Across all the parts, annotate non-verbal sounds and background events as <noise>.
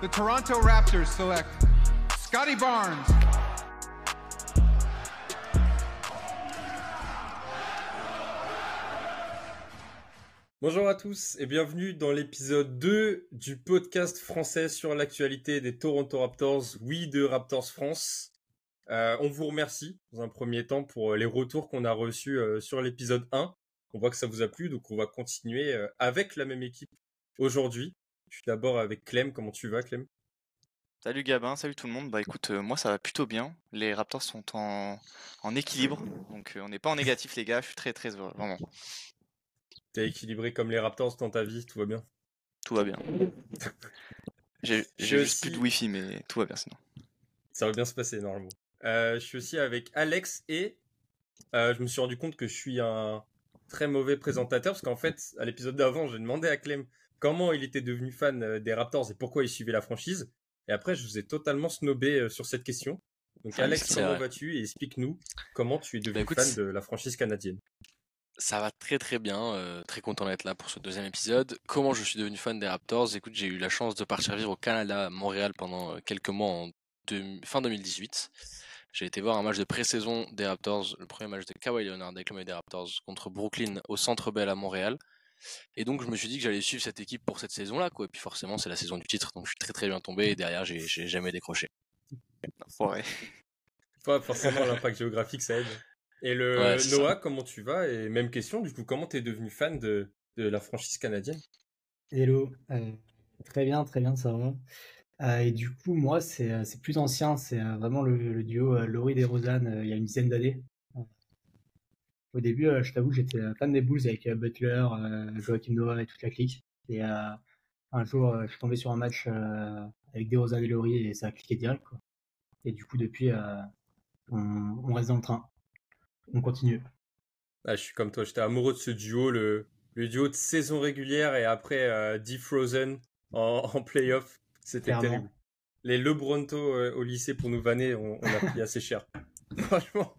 The Toronto Raptors select Scotty Barnes. Bonjour à tous et bienvenue dans l'épisode 2 du podcast français sur l'actualité des Toronto Raptors, oui de Raptors France. Euh, on vous remercie dans un premier temps pour les retours qu'on a reçus euh, sur l'épisode 1. On voit que ça vous a plu, donc on va continuer euh, avec la même équipe aujourd'hui. Je suis d'abord avec Clem. Comment tu vas, Clem? Salut Gabin, salut tout le monde. Bah écoute, moi ça va plutôt bien. Les Raptors sont en, en équilibre, donc on n'est pas en négatif les gars. Je suis très très heureux, vraiment. T'es équilibré comme les Raptors dans ta vie, tout va bien? Tout va bien. <laughs> J'ai juste plus de wifi, mais tout va bien sinon. Ça va bien se passer normalement. Euh, je suis aussi avec Alex et euh, je me suis rendu compte que je suis un très mauvais présentateur parce qu'en fait, à l'épisode d'avant, j'ai demandé à Clem comment il était devenu fan euh, des Raptors et pourquoi il suivait la franchise. Et après, je vous ai totalement snobé sur cette question. Donc, Alex, comment vas-tu et explique-nous comment tu es devenu bah, fan de la franchise canadienne. Ça va très très bien, très content d'être là pour ce deuxième épisode. Comment je suis devenu fan des Raptors? Écoute, j'ai eu la chance de partir vivre au Canada, à Montréal pendant quelques mois en fin 2018. J'ai été voir un match de pré-saison des Raptors, le premier match de Kawhi Leonard avec le des Raptors contre Brooklyn au Centre Bell à Montréal. Et donc je me suis dit que j'allais suivre cette équipe pour cette saison-là, quoi. Et puis forcément c'est la saison du titre, donc je suis très très bien tombé et derrière j'ai jamais décroché. Ouais. Pas forcément l'impact géographique ça aide. Et le Noah, comment tu vas? Et même question, du coup, comment tu es devenu fan de, de, la franchise canadienne? Hello, euh, très bien, très bien, ça va. Euh, et du coup, moi, c'est euh, plus ancien, c'est vraiment le, duo Laurie et Rosanne il y a une dizaine d'années. Au début, je t'avoue, j'étais fan des Bulls avec Butler, Joachim Noah et toute la clique. Et un jour, je suis tombé sur un match avec DeRozan et Laurie et ça a cliqué direct. Quoi. Et du coup, depuis, on, reste dans le train on continue. Ah, je suis comme toi, j'étais amoureux de ce duo, le, le duo de saison régulière et après euh, Frozen en, <laughs> en playoff. C'était terrible. Les Lebronto euh, au lycée pour nous vanner, on, on a pris <laughs> assez cher. <laughs> Franchement.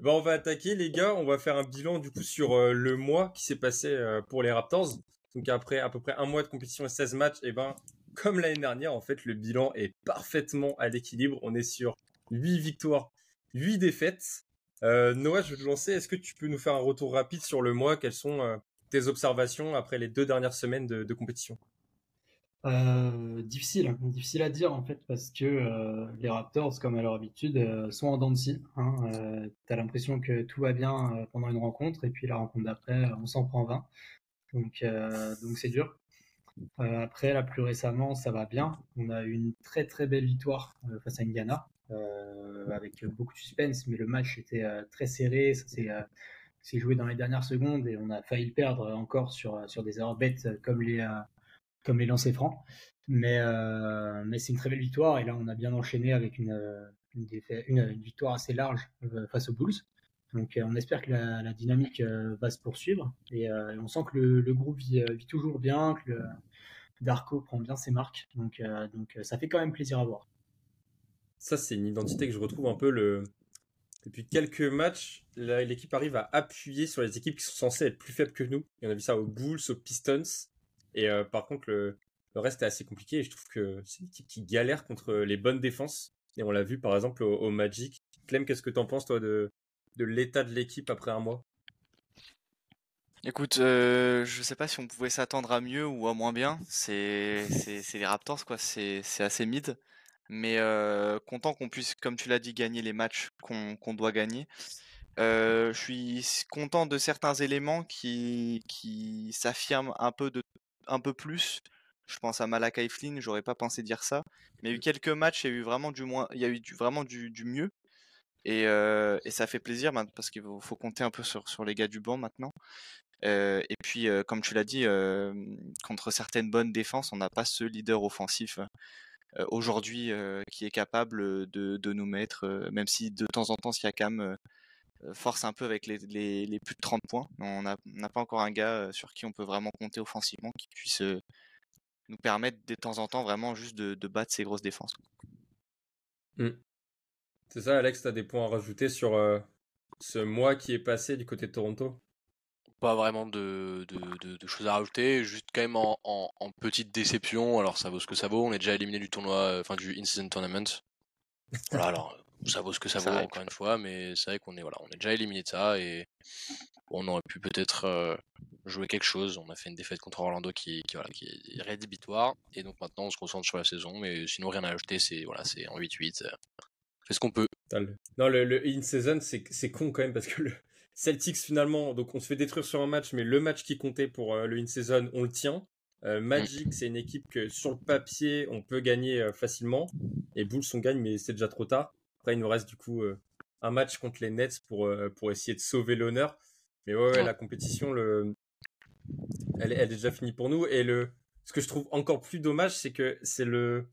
Bon, on va attaquer les gars, on va faire un bilan du coup sur euh, le mois qui s'est passé euh, pour les Raptors. Donc après à peu près un mois de compétition et 16 matchs, et eh ben comme l'année dernière, en fait, le bilan est parfaitement à l'équilibre. On est sur 8 victoires, 8 défaites. Euh, Noah, je vais te lancer. Est-ce que tu peux nous faire un retour rapide sur le mois? Quelles sont tes observations après les deux dernières semaines de, compétition? Euh, difficile, hein. difficile à dire en fait parce que les Raptors, comme à leur habitude, sont en dents de scie. Hein. T'as l'impression que tout va bien pendant une rencontre et puis la rencontre d'après, on s'en prend 20. Donc c'est dur. après, là plus récemment, ça va bien. On a eu une très très belle victoire face à Indiana. Euh, avec beaucoup de suspense, mais le match était euh, très serré, ça s'est joué dans les dernières secondes et on a failli perdre encore sur, sur des erreurs bêtes comme les, comme les lancers francs. Mais, euh, mais c'est une très belle victoire et là on a bien enchaîné avec une, une, une, victoire assez large face aux Bulls. Donc on espère que la, dynamique va se poursuivre et, on sent que le, groupe vit, toujours bien, que Darko prend bien ses marques. Donc, donc ça fait quand même plaisir à voir ça, c'est une identité que je retrouve un peu le. Depuis quelques matchs, l'équipe arrive à appuyer sur les équipes qui sont censées être plus faibles que nous. On a vu ça aux Bulls, aux Pistons. Et euh, par contre, le, reste est assez compliqué. Et je trouve que c'est une équipe qui galère contre les bonnes défenses. Et on l'a vu par exemple au, Magic. Clem, qu'est-ce que t'en penses, toi, de, l'état de l'équipe après un mois? Écoute, euh, je sais pas si on pouvait s'attendre à mieux ou à moins bien. C'est les Raptors, quoi. C'est assez mid mais content qu'on puisse, comme tu l'as dit, gagner les matchs qu'on doit gagner. je suis content de certains éléments qui s'affirment un peu de un peu plus. Je pense à Malakai Flynn, j'aurais pas pensé dire ça, mais il y a eu quelques matchs, il y a eu vraiment du moins, il y a eu du, vraiment du, du mieux. Et, et, ça fait plaisir parce qu'il faut, compter un peu sur, sur les gars du banc maintenant. et puis, comme tu l'as dit, contre certaines bonnes défenses, on n'a pas ce leader offensif aujourd'hui qui est capable de, de nous mettre, même si de temps en temps Siakam force un peu avec les, les, les, plus de 30 points. On n'a pas encore un gars sur qui on peut vraiment compter offensivement, qui puisse nous permettre de temps en temps vraiment juste de, de battre ces grosses défenses. Mmh. C'est ça, Alex, tu as des points à rajouter sur ce mois qui est passé du côté de Toronto? Pas vraiment de, de, choses à rajouter, juste quand même en, en, petite déception. Alors ça vaut ce que ça vaut. On est déjà éliminé du tournoi, enfin du in-season tournament. <laughs> Voilà, alors ça vaut ce que ça, vaut encore une fois, mais c'est vrai qu'on est voilà, on est déjà éliminé de ça et on aurait pu peut-être jouer quelque chose. On a fait une défaite contre Orlando qui, qui, voilà, qui est rédhibitoire et donc maintenant on se concentre sur la saison. Mais sinon rien à ajouter, c'est voilà, c'est en 8-8. Fait ce qu'on peut. Non, le, le in-season, c'est con quand même parce que le <laughs> Celtics finalement, donc on se fait détruire sur un match, mais le match qui comptait pour le in-season, on le tient. Euh, Magic, c'est une équipe que sur le papier, on peut gagner facilement. Et Bulls, on gagne, mais c'est déjà trop tard. Après, il nous reste du coup euh, un match contre les Nets pour, euh, pour essayer de sauver l'honneur. Mais ouais, la compétition, le... elle, est, elle est déjà finie pour nous. Et le... ce que je trouve encore plus dommage, c'est que c'est le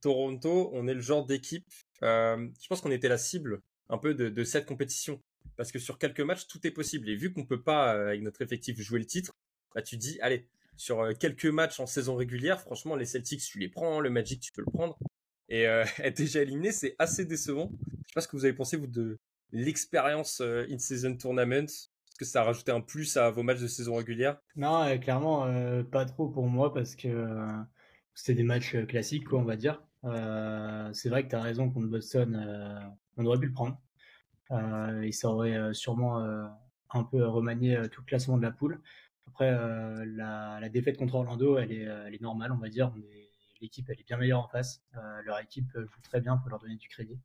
Toronto, on est le genre d'équipe. Euh, je pense qu'on était la cible un peu de, de, cette compétition. Parce que sur quelques matchs, tout est possible. Et vu qu'on peut pas, avec notre effectif, jouer le titre, bah, tu dis, allez, sur quelques matchs en saison régulière, franchement, les Celtics, tu les prends, le Magic, tu peux le prendre et euh, <laughs> être déjà éliminé, c'est assez décevant. Je sais pas ce que vous avez pensé vous de l'expérience euh, in-season tournament. Est-ce que ça a rajouté un plus à vos matchs de saison régulière? Non, euh, clairement pas trop pour moi parce que c'était des matchs classiques, quoi, on va dire. c'est vrai que tu as raison contre Boston, on aurait pu le prendre. et ça aurait sûrement un peu remanié tout le classement de la poule. Après, la, défaite contre Orlando, elle est, normale, on va dire. L'équipe elle est bien meilleure en face. Euh, leur équipe joue très bien, pour leur donner du crédit.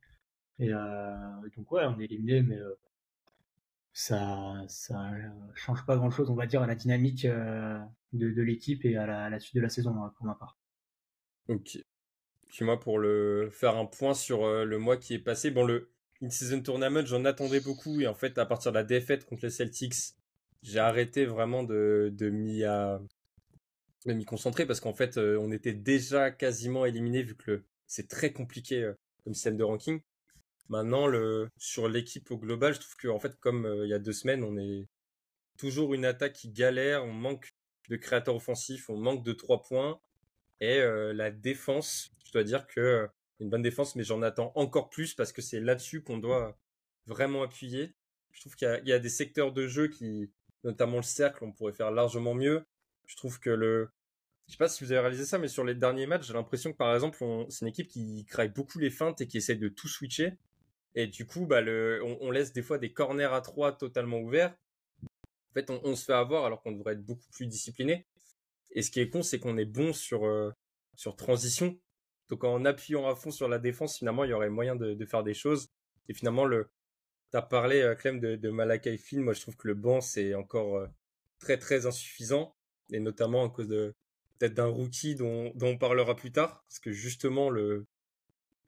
Et euh, donc ouais, on est éliminé, mais euh, ça ça change pas grand chose, on va dire, à la dynamique de, l'équipe et à la, suite de la saison hein, pour ma part. Ok. Puis moi, pour le faire un point sur le mois qui est passé, bon le in-season tournament, j'en attendais beaucoup et en fait, à partir de la défaite contre les Celtics, j'ai arrêté vraiment de, de m'y à m'y concentrer parce qu'en fait, euh, on était déjà quasiment éliminé vu que c'est très compliqué euh, comme système de ranking. Maintenant, le, sur l'équipe au global, je trouve que en fait, comme euh, il y a deux semaines, on est toujours une attaque qui galère, on manque de créateurs offensifs, on manque de trois points. Et la défense, je dois dire que une bonne défense, mais j'en attends encore plus parce que c'est là-dessus qu'on doit vraiment appuyer. Je trouve qu'il y, a des secteurs de jeu qui, notamment le cercle, on pourrait faire largement mieux. Je trouve que le, je sais pas si vous avez réalisé ça, mais sur les derniers matchs, j'ai l'impression que par exemple, c'est une équipe qui craque beaucoup les feintes et qui essaie de tout switcher. Et du coup, bah, le, on, laisse des fois des corners à trois totalement ouverts. En fait, on, se fait avoir alors qu'on devrait être beaucoup plus discipliné. Et ce qui est con, c'est qu'on est bon sur, euh, sur transition. Donc en appuyant à fond sur la défense, finalement, il y aurait moyen de, de faire des choses. Et finalement, le, t'as parlé, euh, Clem, de, de Malakai Film. Moi, je trouve que le banc, c'est encore euh, très, très insuffisant et notamment à cause de peut-être d'un rookie dont, dont, on parlera plus tard, parce que justement le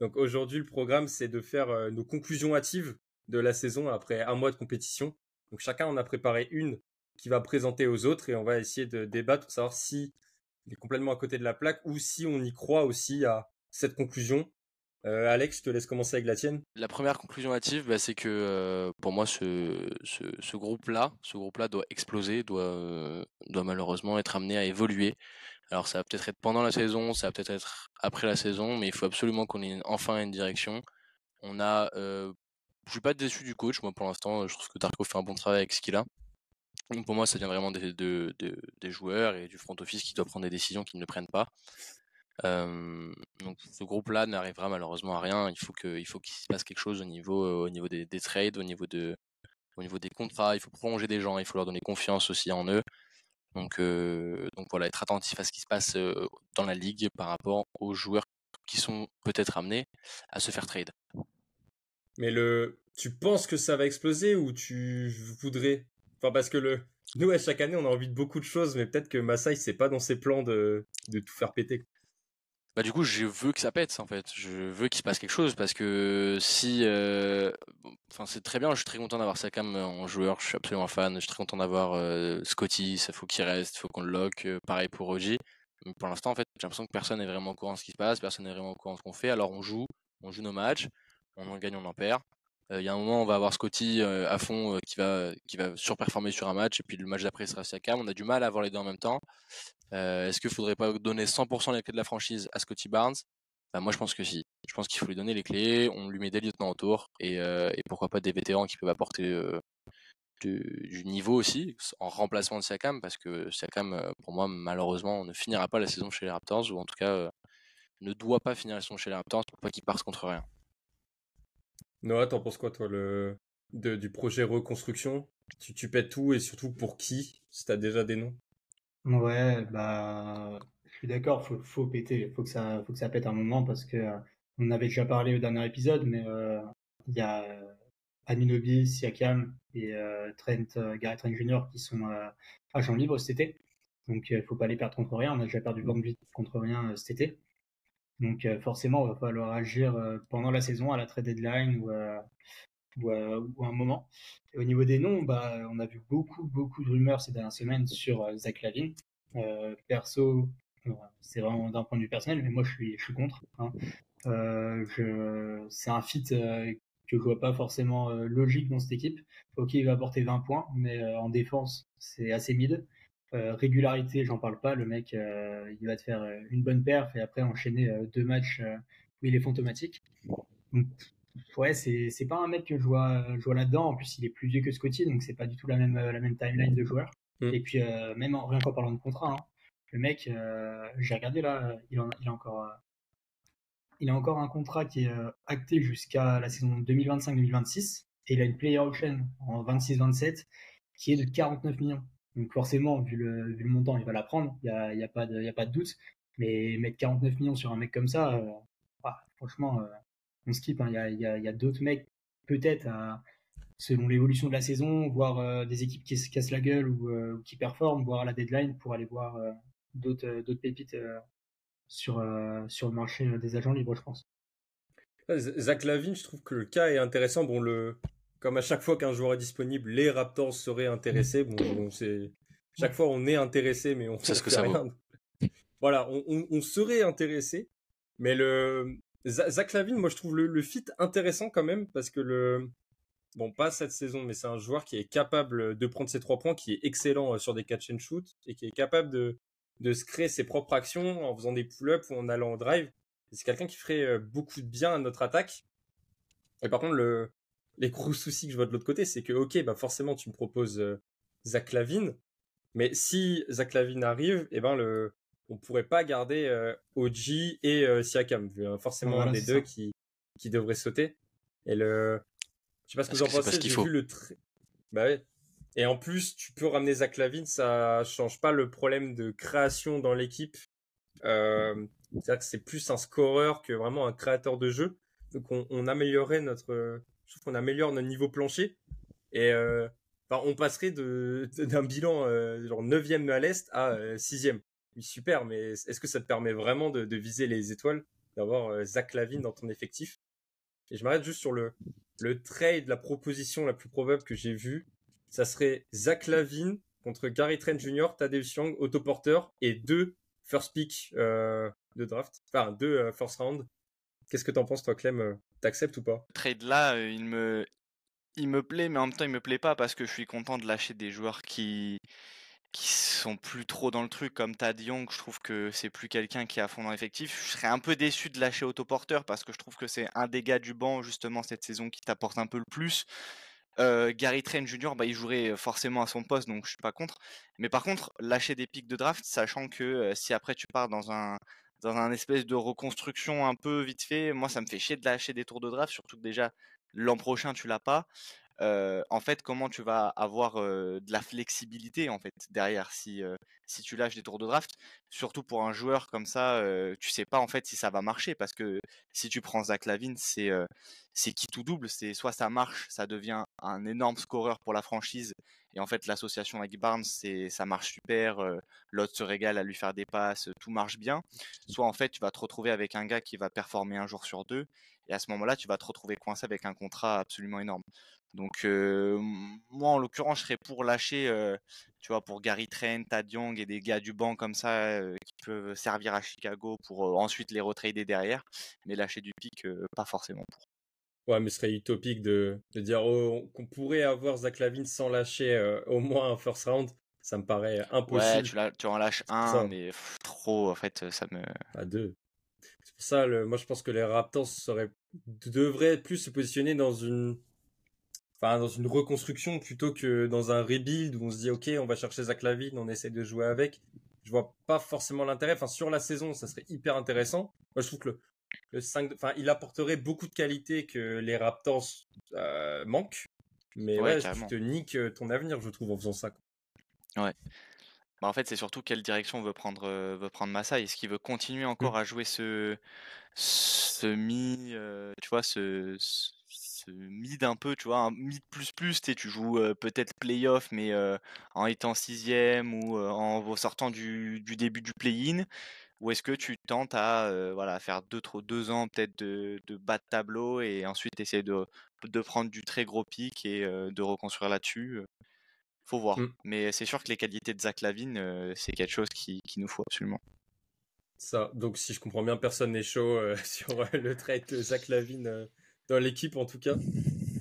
donc aujourd'hui le programme c'est de faire euh, nos conclusions hâtives de la saison après un mois de compétition. Donc chacun en a préparé une qui va présenter aux autres et on va essayer de débattre pour savoir si il est complètement à côté de la plaque ou si on y croit aussi à cette conclusion euh, Alex, je te laisse commencer avec la tienne. La première conclusion hâtive, bah, c'est que euh, pour moi, ce, groupe-là, ce groupe-là doit exploser, doit, euh, doit malheureusement être amené à évoluer. Alors ça va peut-être être pendant la saison, ça va peut-être être après la saison, mais il faut absolument qu'on ait enfin une direction. On a, je suis pas déçu du coach, moi pour l'instant, je trouve que Darko fait un bon travail avec ce qu'il a. Pour moi, ça vient vraiment des, de, des joueurs et du front office qui doivent prendre des décisions qu'ils ne prennent pas donc ce groupe-là n'arrivera malheureusement à rien. Il faut que, il faut qu'il se passe quelque chose au niveau, au niveau des, des, trades, au niveau de, au niveau des contrats. Il faut prolonger des gens, il faut leur donner confiance aussi en eux. Donc, donc voilà, être attentif à ce qui se passe dans la ligue par rapport aux joueurs qui sont peut-être amenés à se faire trade. Mais le, tu penses que ça va exploser ou tu voudrais, enfin parce que le, nous à chaque année on a envie de beaucoup de choses, mais peut-être que Masai c'est pas dans ses plans de, de tout faire péter. Bah du coup, je veux que ça pète en fait. Je veux qu'il se passe quelque chose parce que si, euh, c'est très bien. Je suis très content d'avoir Sakam en joueur. Je suis absolument fan. Je suis très content d'avoir euh, Scotty. Ça faut qu'il reste. Faut qu'on le lock. Euh, pareil pour Oji. Mais pour l'instant, en fait, j'ai l'impression que personne n'est vraiment au courant de ce qui se passe. Personne n'est vraiment au courant de ce qu'on fait. Alors on joue, on joue nos matchs. On en gagne, on en perd. Il y a un moment, on va avoir Scotty à fond qui va qui va surperformer sur un match et puis le match d'après sera Siakam. On a du mal à avoir les deux en même temps. Euh, est-ce qu'il faudrait pas donner 100% les clés de la franchise à Scotty Barnes? Bah, Moi, je pense que si. Je pense qu'il faut lui donner les clés, on lui met des lieutenants autour et, euh, pourquoi pas des vétérans qui peuvent apporter, euh, du, niveau aussi, en remplacement de Siakam, parce que Siakam, pour moi, malheureusement, ne finira pas la saison chez les Raptors, ou en tout cas ne doit pas finir la saison chez les Raptors pour pas qu'il parte contre rien. Noah, t'en penses quoi, toi, le... du projet reconstruction? Tu, pètes tout et surtout pour qui Si t'as déjà des noms? Ouais, bah, je suis d'accord, faut, faut péter, faut que ça, faut que ça pète un moment parce que on avait déjà parlé au dernier épisode, mais il y a Aminobi, Siakam et Trent, Gary Trent Jr. qui sont agents libres cet été. Donc, il faut pas les perdre contre rien. On a déjà perdu Van contre rien cet été. Donc forcément, il va falloir agir pendant la saison, à la trade deadline ou, ou, à un moment. Au niveau des noms, bah, on a vu beaucoup, beaucoup de rumeurs ces dernières semaines sur Zach Lavin. perso, c'est vraiment d'un point de vue personnel, mais moi je suis, contre. Hein. c'est un fit que je vois pas forcément logique dans cette équipe. Ok, il va apporter 20 points, mais en défense, c'est assez mid. Euh, régularité, j'en parle pas. Le mec, euh, il va te faire euh, une bonne perf et après enchaîner deux matchs où il est fantomatique. Donc, ouais, c'est c'est pas un mec que je vois, je vois là-dedans. En plus, il est plus vieux que Scotty, donc c'est pas du tout la même la même timeline de joueur. Mm. Et puis même en, rien qu'en parlant de contrat, hein, le mec, j'ai regardé là, il, en, il a encore il a encore un contrat qui est acté jusqu'à la saison 2025-2026 et il a une player option en 26-27 qui est de 49 millions. Donc forcément, vu le, montant, il va la prendre, il n'y a, y a, pas de, a pas de doute. Mais mettre 49 millions sur un mec comme ça, euh, franchement, euh, on skip. Hein. Il y a, y a, d'autres mecs, peut-être, selon l'évolution de la saison, voir euh, des équipes qui se cassent la gueule ou qui performent, voir la deadline pour aller voir d'autres, pépites sur, sur le marché des agents libres, je pense. Zach Lavine, je trouve que le cas est intéressant. Bon, le, comme à chaque fois qu'un joueur est disponible, les Raptors seraient intéressés. Bon, c'est chaque fois on est intéressé, mais on sait ce que ça rien. <laughs> Voilà, on, serait intéressé, mais le Zach Lavine, moi je trouve le, fit intéressant quand même parce que le bon pas cette saison, mais c'est un joueur qui est capable de prendre ses trois points, qui est excellent euh, sur des catch and shoot et qui est capable de de se créer ses propres actions en faisant des pull-ups ou en allant au drive. C'est quelqu'un qui ferait euh, beaucoup de bien à notre attaque. Et par contre, le, les gros soucis que je vois de l'autre côté, c'est que, ok, bah forcément, tu me proposes euh, Zach Lavine, mais si Zach Lavine arrive, eh ben, le, on pourrait pas garder euh, OG et euh, Siakam, vu, hein, forcément un des deux qui, qui devrait sauter. Et le, je sais pas ce que vous en pensez, j'ai vu le Bah ouais. Et en plus, tu peux ramener Zach Lavine, ça change pas le problème de création dans l'équipe. Euh, c'est-à-dire que c'est plus un scoreur que vraiment un créateur de jeu. Donc on, on améliorerait notre trouve qu'on améliore notre niveau plancher. Et euh, on passerait d'un bilan euh, genre 9e à l'Est à 6e. Euh, super, mais est-ce que ça te permet vraiment de, viser les étoiles, d'avoir Zach Lavine dans ton effectif? Et je m'arrête juste sur le, le trade, la proposition la plus probable que j'ai vue. Ça serait Zach Lavine contre Gary Trent Jr., Tadeusz Young, autoporteur et deux first pick de draft, enfin deux first round. Qu'est-ce que t'en penses toi, Clem T'acceptes ou pas? Trade là, euh, il me plaît, mais en même temps il me plaît pas parce que je suis content de lâcher des joueurs qui qui sont plus trop dans le truc comme Tad Young, je trouve que c'est plus quelqu'un qui est à fond dans l'effectif. Je serais un peu déçu de lâcher Autoporteur parce que je trouve que c'est un des gars du banc justement cette saison qui t'apporte un peu le plus. Euh, Gary Trent Jr., bah, il jouerait forcément à son poste, donc je suis pas contre. Mais par contre, lâcher des pics de draft, sachant que euh, si après tu pars dans un dans un espèce de reconstruction un peu vite fait. Moi, ça me fait chier de lâcher des tours de draft, surtout que déjà l'an prochain tu l'as pas. en fait, comment tu vas avoir de la flexibilité en fait derrière si si tu lâches des tours de draft, surtout pour un joueur comme ça, tu sais pas en fait si ça va marcher parce que si tu prends Zach Lavine, c'est c'est qui tout double, c'est soit ça marche, ça devient un énorme scoreur pour la franchise et en fait l'association avec Barnes, ça marche super, l'autre se régale à lui faire des passes, tout marche bien. Soit en fait tu vas te retrouver avec un gars qui va performer un jour sur deux et à ce moment-là tu vas te retrouver coincé avec un contrat absolument énorme. Donc moi en l'occurrence je serais pour lâcher, tu vois, pour Gary Trent, Tad Young et des gars du banc comme ça qui peuvent servir à Chicago pour ensuite les retrader derrière, mais lâcher du pic pas forcément pour. Ouais, mais ce serait utopique de, de dire oh, qu'on pourrait avoir Zach Lavine sans lâcher au moins un first round. Ça me paraît impossible. Ouais, tu, tu en lâches un, mais trop, en fait, ça me. À deux. C'est pour ça, le, moi je pense que les Raptors seraient, devraient plus se positionner dans une enfin dans une reconstruction plutôt que dans un rebuild où on se dit ok on va chercher Zach Lavine, on essaie de jouer avec. Je vois pas forcément l'intérêt. Enfin sur la saison ça serait hyper intéressant. Moi je trouve que le, 5, enfin il apporterait beaucoup de qualités que les Raptors euh, manquent. Mais ouais, tu te niques euh, ton avenir je trouve en faisant ça. Ouais. Bah, en fait, c'est surtout quelle direction veut prendre, veut prendre Massa. Est-ce qu'il veut continuer mmh. encore à jouer ce, ce mi, tu vois, ce, mid un peu, tu vois, un mid plus plus, tu joues peut-être playoff, mais en étant sixième ou en sortant du, début du play-in, ou est-ce que tu tentes à voilà, faire deux, deux ans peut-être de, de bas de tableau et ensuite essayer de, de prendre du très gros pic et de reconstruire là-dessus Faut voir. Mmh. Mais c'est sûr que les qualités de Zach Lavine, c'est quelque chose qui, qui nous faut absolument. Ça, donc si je comprends bien, personne n'est chaud euh, <laughs> sur euh, le trade de Zach Lavine euh, dans l'équipe en tout cas.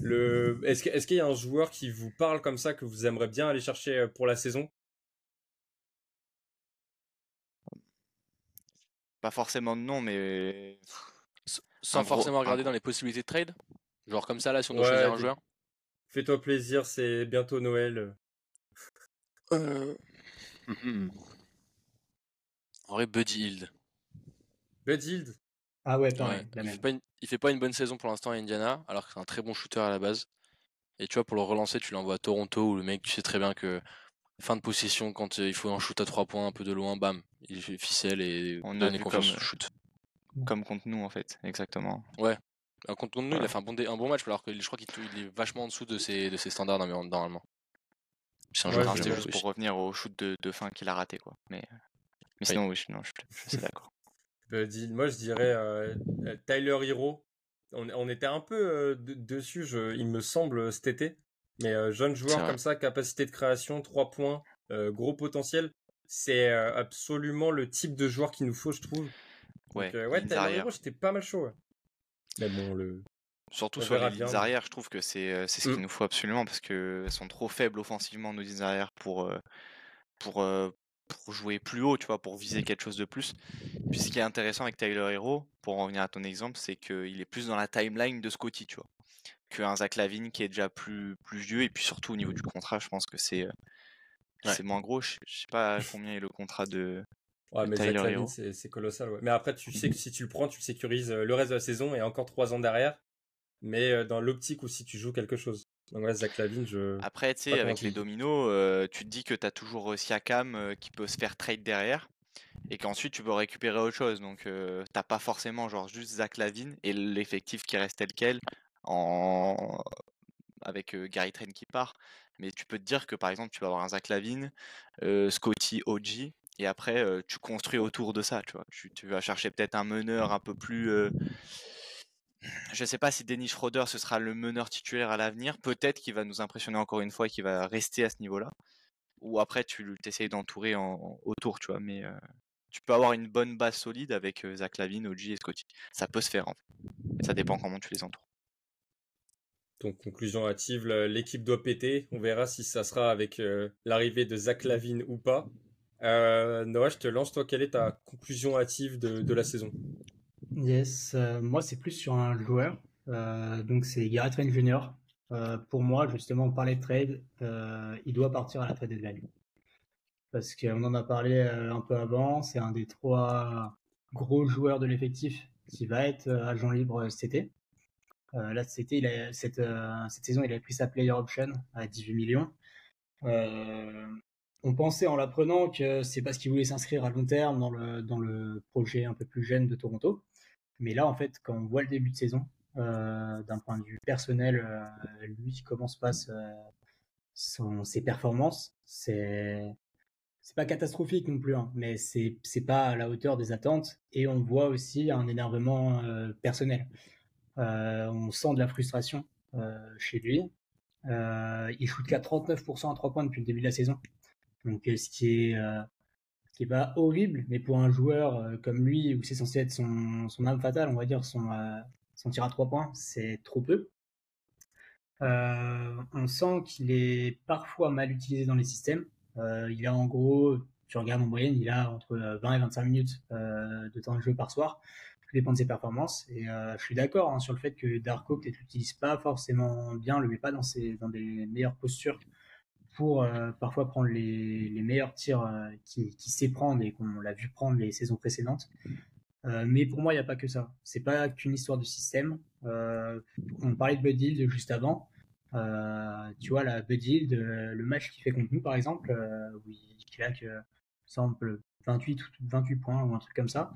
Le... Est-ce qu'il y a un joueur qui vous parle comme ça que vous aimeriez bien aller chercher pour la saison? Pas forcément de nom, mais. Sans forcément regarder dans les possibilités de trade Genre comme ça là, si on doit choisir un joueur Fais-toi plaisir, c'est bientôt Noël. Euh... En vrai, Buddy Hield. Buddy Hield? Ah ouais, il, fait pas une, fait pas une bonne saison pour l'instant à Indiana, alors que c'est un très bon shooter à la base. Et tu vois, pour le relancer, tu l'envoies à Toronto où le mec, tu sais très bien que fin de possession, quand euh, il faut un shoot à 3 points un peu de loin, bam, il fait ficelle et on donne confiance comme, shoot. Comme contre nous, en fait, exactement. Ouais. Contre nous, il a fait un bon, un bon match, alors que je crois qu'il est vachement en dessous de ses, de ses standards normalement. C'est un juste pour revenir au shoot de, de fin qu'il a raté, quoi. Mais mais sinon, oui, non, je, suis d'accord. <laughs> Bah, moi, je dirais euh, euh, Tyler Hero. On, était un peu euh, dessus, il me semble, cet été. Mais jeune joueur comme ça, capacité de création, 3 points, gros potentiel. C'est absolument le type de joueur qu'il nous faut, je trouve. Ouais, ouais Tyler Hero, j'étais pas mal chaud. Mais bon, le. Surtout sur les lignes arrière, je trouve que c'est ce qu'il mm. nous faut absolument parce qu'elles sont trop faibles offensivement, nos lignes arrière, pour, pour, pour jouer plus haut, tu vois, pour viser quelque chose de plus. Puis ce qui est intéressant avec Tyler Hero, pour en revenir à ton exemple, c'est qu'il est plus dans la timeline de Scotty, tu vois, qu'un Zach Lavine qui est déjà plus, plus vieux. Et puis surtout au niveau du contrat, je pense que c'est moins gros. Je, sais pas combien est le contrat de. Ouais, mais Tyler Lavine, c'est colossal. Ouais. Mais après, tu sais que <laughs> si tu le prends, tu sécurises euh, le reste de la saison et encore trois ans derrière. Mais dans l'optique où si tu joues quelque chose. Après, tu sais, avec les dominos, euh, tu te dis que tu as toujours Siakam euh, qui peut se faire trade derrière et qu'ensuite tu peux récupérer autre chose. Donc, euh, t'as pas forcément genre juste Zach Lavine et l'effectif qui reste tel quel avec Gary Train qui part. Mais tu peux te dire que par exemple, tu vas avoir un Zach Lavine, Scotty OG, et après tu construis autour de ça. Tu, vois. Tu, vas chercher peut-être un meneur un peu plus je ne sais pas si Denis Schroeder ce sera le meneur titulaire à l'avenir. Peut-être qu'il va nous impressionner encore une fois et qu'il va rester à ce niveau-là. Ou après, tu essayes d'entourer en, autour, tu vois. Mais euh, tu peux avoir une bonne base solide avec euh, Zach Lavine, OG et Scotty. Ça peut se faire en fait. ça dépend comment tu les entoures. Donc, conclusion hâtive, l'équipe doit péter. On verra si ça sera avec euh, l'arrivée de Zach Lavine ou pas. Noah, je te lance, toi, quelle est ta conclusion hâtive de la saison? Yes, euh, moi c'est plus sur un joueur. Euh, donc c'est Garrett Trent Jr. Euh, pour moi, justement, on parlait de trade, il doit partir à la trade deadline. Parce qu'on en a parlé un peu avant, c'est un des trois gros joueurs de l'effectif qui va être agent libre cet été. Là, cet il a, cette, saison, il a pris sa player option à 18 millions. on pensait en l'apprenant que c'est parce qu'il voulait s'inscrire à long terme dans le, dans le projet un peu plus jeune de Toronto. Mais là, en fait, quand on voit le début de saison, euh, d'un point de vue personnel, euh, lui, comment se passent euh, ses performances, c'est c'est pas catastrophique non plus, hein, mais c'est c'est pas à la hauteur des attentes. Et on voit aussi un énervement personnel. On sent de la frustration chez lui. il shoot qu'à 39% à 3 points depuis le début de la saison. Donc, ce qui est pas horrible, mais pour un joueur euh, comme lui, où c'est censé être son, âme fatale, on va dire, son, euh, tir à trois points, c'est trop peu. Euh, on sent qu'il est parfois mal utilisé dans les systèmes. il a en gros, tu regardes en moyenne, il a entre 20 et 25 minutes de temps de jeu par soir. Tout dépend de ses performances. Et je suis d'accord hein, sur le fait que Darko, peut-être l'utilise pas forcément bien, le met pas dans, ses, dans des meilleures postures pour parfois prendre les, les meilleurs tirs qui, qui sait prendre et qu'on l'a vu prendre les saisons précédentes. Euh, mais pour moi, il n'y a pas que ça. C'est pas qu'une histoire de système. Euh, on parlait de Bud Hill juste avant. Euh, tu vois, la Bud Hill, le match qu'il fait contre nous, par exemple, où il claque, semble 28, 28 points ou un truc comme ça.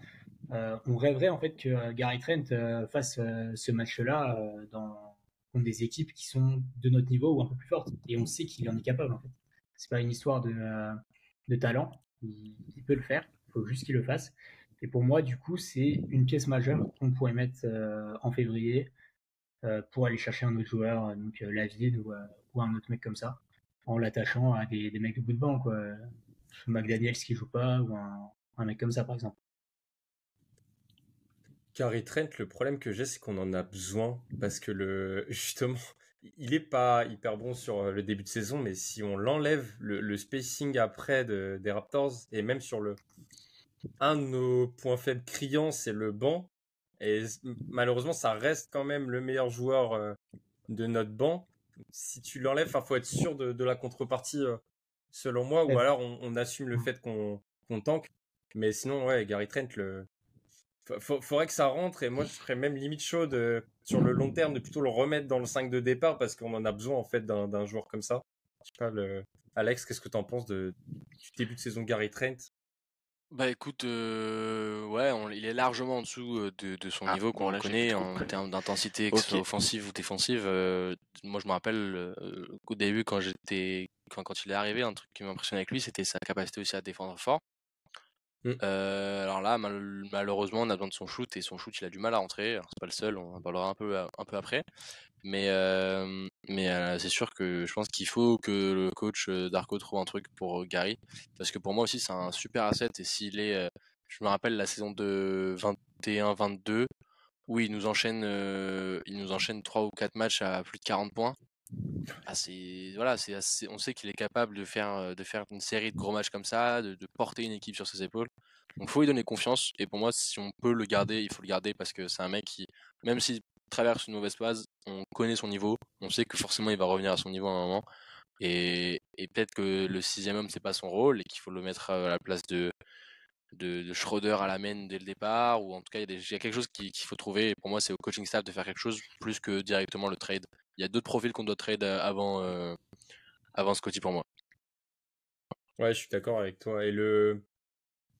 on rêverait en fait que Gary Trent fasse ce match-là dans contre des équipes qui sont de notre niveau ou un peu plus fortes. Et on sait qu'il en est capable en fait. C'est pas une histoire de, talent. Il, peut le faire. Il faut juste qu'il le fasse. Et pour moi, du coup, c'est une pièce majeure qu'on pourrait mettre euh, en février euh, pour aller chercher un autre joueur, donc euh, Lavide ou, ou, un autre mec comme ça, en l'attachant à des, des, mecs de bout de banc. McDaniels qui joue pas, ou un, mec comme ça, par exemple. Carrie Trent, le problème que j'ai, c'est qu'on en a besoin parce que <laughs> justement, il est pas hyper bon sur le début de saison, mais si on l'enlève, le, spacing après de, des Raptors et même sur le un de nos points faibles criants, c'est le banc. Et malheureusement, ça reste quand même le meilleur joueur euh, de notre banc. Si tu l'enlèves, il faut être sûr de, la contrepartie, euh, selon moi, ou alors on, assume le fait qu'on tanque. Mais sinon, ouais, Gary Trent, le... faudrait que ça rentre. Et moi, je serais même limite chaud sur le long terme de plutôt le remettre dans le 5 de départ parce qu'on en a besoin en fait d'un joueur comme ça. Je sais pas, le... Alex, qu'est-ce que tu en penses de, du début de saison Gary Trent? Bah écoute, euh, ouais, il est largement en dessous de, de son ah, niveau qu'on connaît en termes d'intensité, que ce soit offensive ou défensive. moi, je me rappelle au début quand j'étais, quand, quand il est arrivé, un truc qui m'impressionnait avec lui, c'était sa capacité aussi à défendre fort. Mmh. alors là, malheureusement, on a besoin de son shoot et son shoot, il a du mal à rentrer. C'est pas le seul, on en parlera un peu, peu après. Mais, mais c'est sûr que je pense qu'il faut que le coach Darko trouve un truc pour Gary. Parce que pour moi aussi, c'est un super asset. Et s'il est. je me rappelle la saison de 21-22, où il nous enchaîne, il nous enchaîne 3 ou 4 matchs à plus de 40 points. Ah, voilà, c'est assez, on sait qu'il est capable de faire, de faire une série de gros matchs comme ça, de, porter une équipe sur ses épaules. Donc faut lui donner confiance. Et pour moi, si on peut le garder, il faut le garder parce que c'est un mec qui, même s'il traverse une mauvaise phase, on connaît son niveau, on sait que forcément il va revenir à son niveau à un moment. Et, peut-être que le sixième homme, c'est pas son rôle et qu'il faut le mettre à la place de, de, Schroeder à la main dès le départ, ou en tout cas, il y a, quelque chose qu'il faut trouver. Et pour moi, c'est au coaching staff de faire quelque chose plus que directement le trade. Il y a d'autres profils qu'on doit trade avant, euh, avant Scotty pour moi. Ouais, je suis d'accord avec toi. Et le.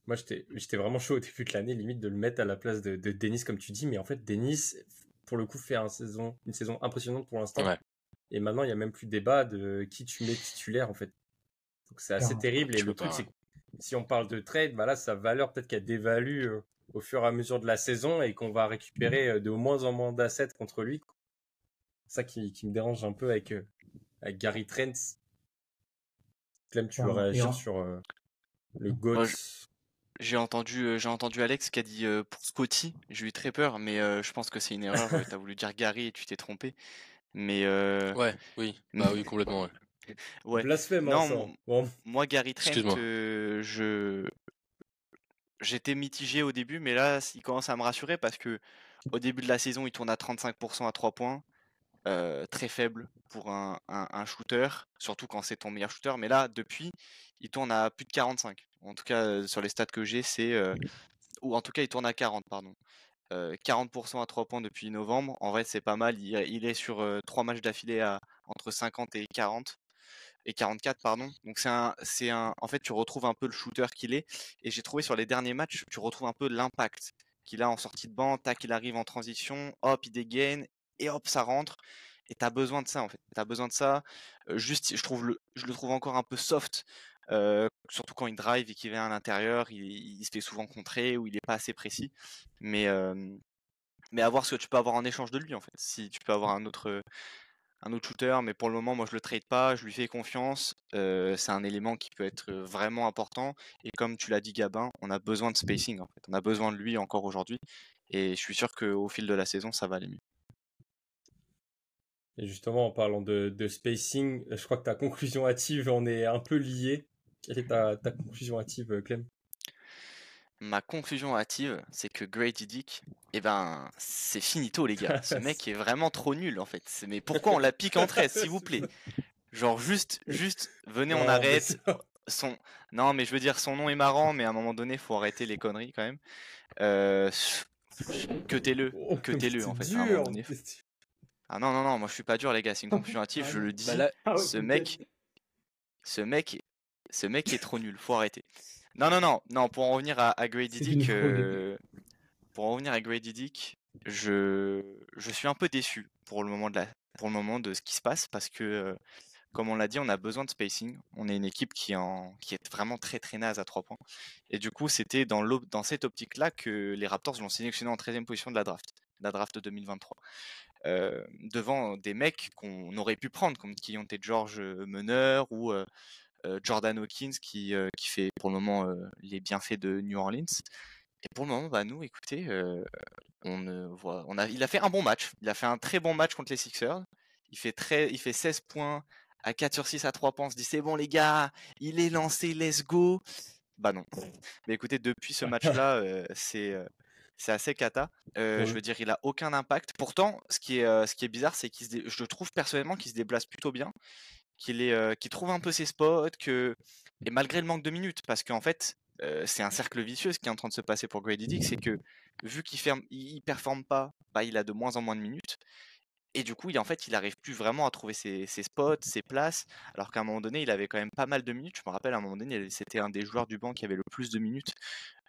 Moi, j'étais vraiment chaud au début de l'année, limite de le mettre à la place de, de Dennis, comme tu dis. Mais en fait, Dennis, pour le coup, fait un saison, une saison impressionnante pour l'instant. Et maintenant, il n'y a même plus de débat de qui tu mets titulaire, en fait. Donc, c'est assez terrible. Et le truc, c'est que si on parle de trade, bah là, sa valeur, peut-être qu'elle dévalue euh, au fur et à mesure de la saison et qu'on va récupérer euh, de moins en moins d'assets contre lui. C'est ça qui, qui, me dérange un peu avec, euh, avec Gary Trent. Clem, tu veux réagir sur le GOAT j'ai entendu, euh, j'ai entendu Alex qui a dit euh, pour Scotty. J'ai eu très peur, mais euh, je pense que c'est une erreur. tu as voulu dire Gary et tu t'es trompé. Mais ouais, oui, bah oui, complètement. <laughs> Ouais. Blasphème. Hein, non, moi Gary Trent, je j'étais mitigé au début, mais là, il commence à me rassurer parce que au début de la saison, il tourne à 35% à 3 points. Très faible pour un, shooter, surtout quand c'est ton meilleur shooter. Mais là, depuis, il tourne à plus de 45. En tout cas, sur les stats que j'ai, c'est. ou en tout cas, il tourne à 40, pardon. 40% à 3 points depuis novembre. En vrai, c'est pas mal. Il, est sur 3 matchs d'affilée à entre 50 et 40 et 44 pardon. Donc c'est un c'est un en fait tu retrouves un peu le shooter qu'il est et j'ai trouvé sur les derniers matchs tu retrouves un peu l'impact qu'il a en sortie de banc, tac il arrive en transition, hop il dégaine et hop ça rentre et tu as besoin de ça en fait. Tu as besoin de ça juste je trouve le je le trouve encore un peu soft surtout quand il drive et qu'il vient à l'intérieur, il, se fait souvent contrer ou il n'est pas assez précis. Mais, mais à voir ce que tu peux avoir en échange de lui, en fait. Si tu peux avoir un autre, un autre shooter, mais pour le moment, moi, je le trade pas, je lui fais confiance. c'est un élément qui peut être vraiment important. Et comme tu l'as dit, Gabin, on a besoin de spacing. On a besoin de lui encore aujourd'hui. Et je suis sûr qu'au fil de la saison, ça va aller mieux. Et justement, en parlant de, de spacing, je crois que ta conclusion hâtive en est un peu liée. Quelle est ta, conclusion hâtive, Clem? Ma conclusion hâtive, c'est que Grady Dick, eh ben, c'est finito, les gars. Ce <laughs> mec est vraiment trop nul, en fait. Mais pourquoi on la pique en 13, s'il vous plaît? Genre, juste, juste, venez, on arrête. <laughs> Son... Non, mais je veux dire, son nom est marrant, mais à un moment donné, faut arrêter les conneries quand même. Euh... Que t'es-le, oh, que t'es-le, en fait. Ah non, non, non, moi je suis pas dur, les gars, c'est une <laughs> hâtive, je le dis. Bah ah ce mec, ce mec, ce mec est trop nul, faut arrêter. Non, non, non, non, pour en revenir à, Grady Dick, euh, pour en revenir à Grady Dick, je, je suis un peu déçu pour le moment de la, pour le moment de ce qui se passe parce que, euh, comme on l'a dit, on a besoin de spacing. On est une équipe qui, en, qui est vraiment très très naze à 3 points. Et du coup, c'était dans, dans cette optique-là que les Raptors l'ont sélectionné en 13e position de la draft, la draft 2023. Euh, devant des mecs qu'on aurait pu prendre, comme qui ont été George Meneur ou euh, Jordan Hawkins qui, euh, qui fait pour le moment euh, les bienfaits de New Orleans. Et pour le moment, bah, nous, écoutez, on, voit, on a, il a fait un bon match. Il a fait un très bon match contre les Sixers. Il fait, très, il fait 16 points à 4 sur 6 à 3 points. On se dit, c'est bon, les gars, il est lancé, let's go. Bah non. Mais écoutez, depuis ce <laughs> match-là, c'est c'est assez cata. Je veux dire, il a aucun impact. Pourtant, ce qui est, ce qui est bizarre, c'est qu'il je trouve personnellement qu'il se déplace plutôt bien qu'il est, trouve un peu ses spots, que et malgré le manque de minutes, parce qu'en fait, c'est un cercle vicieux ce qui est en train de se passer pour Grady Dick, c'est que vu qu'il ferme, il, performe pas, bah il a de moins en moins de minutes. Et du coup, il, en fait, il arrive plus vraiment à trouver ses, spots, ses places, alors qu'à un moment donné, il avait quand même pas mal de minutes. Je me rappelle, à un moment donné, c'était un des joueurs du banc qui avait le plus de minutes.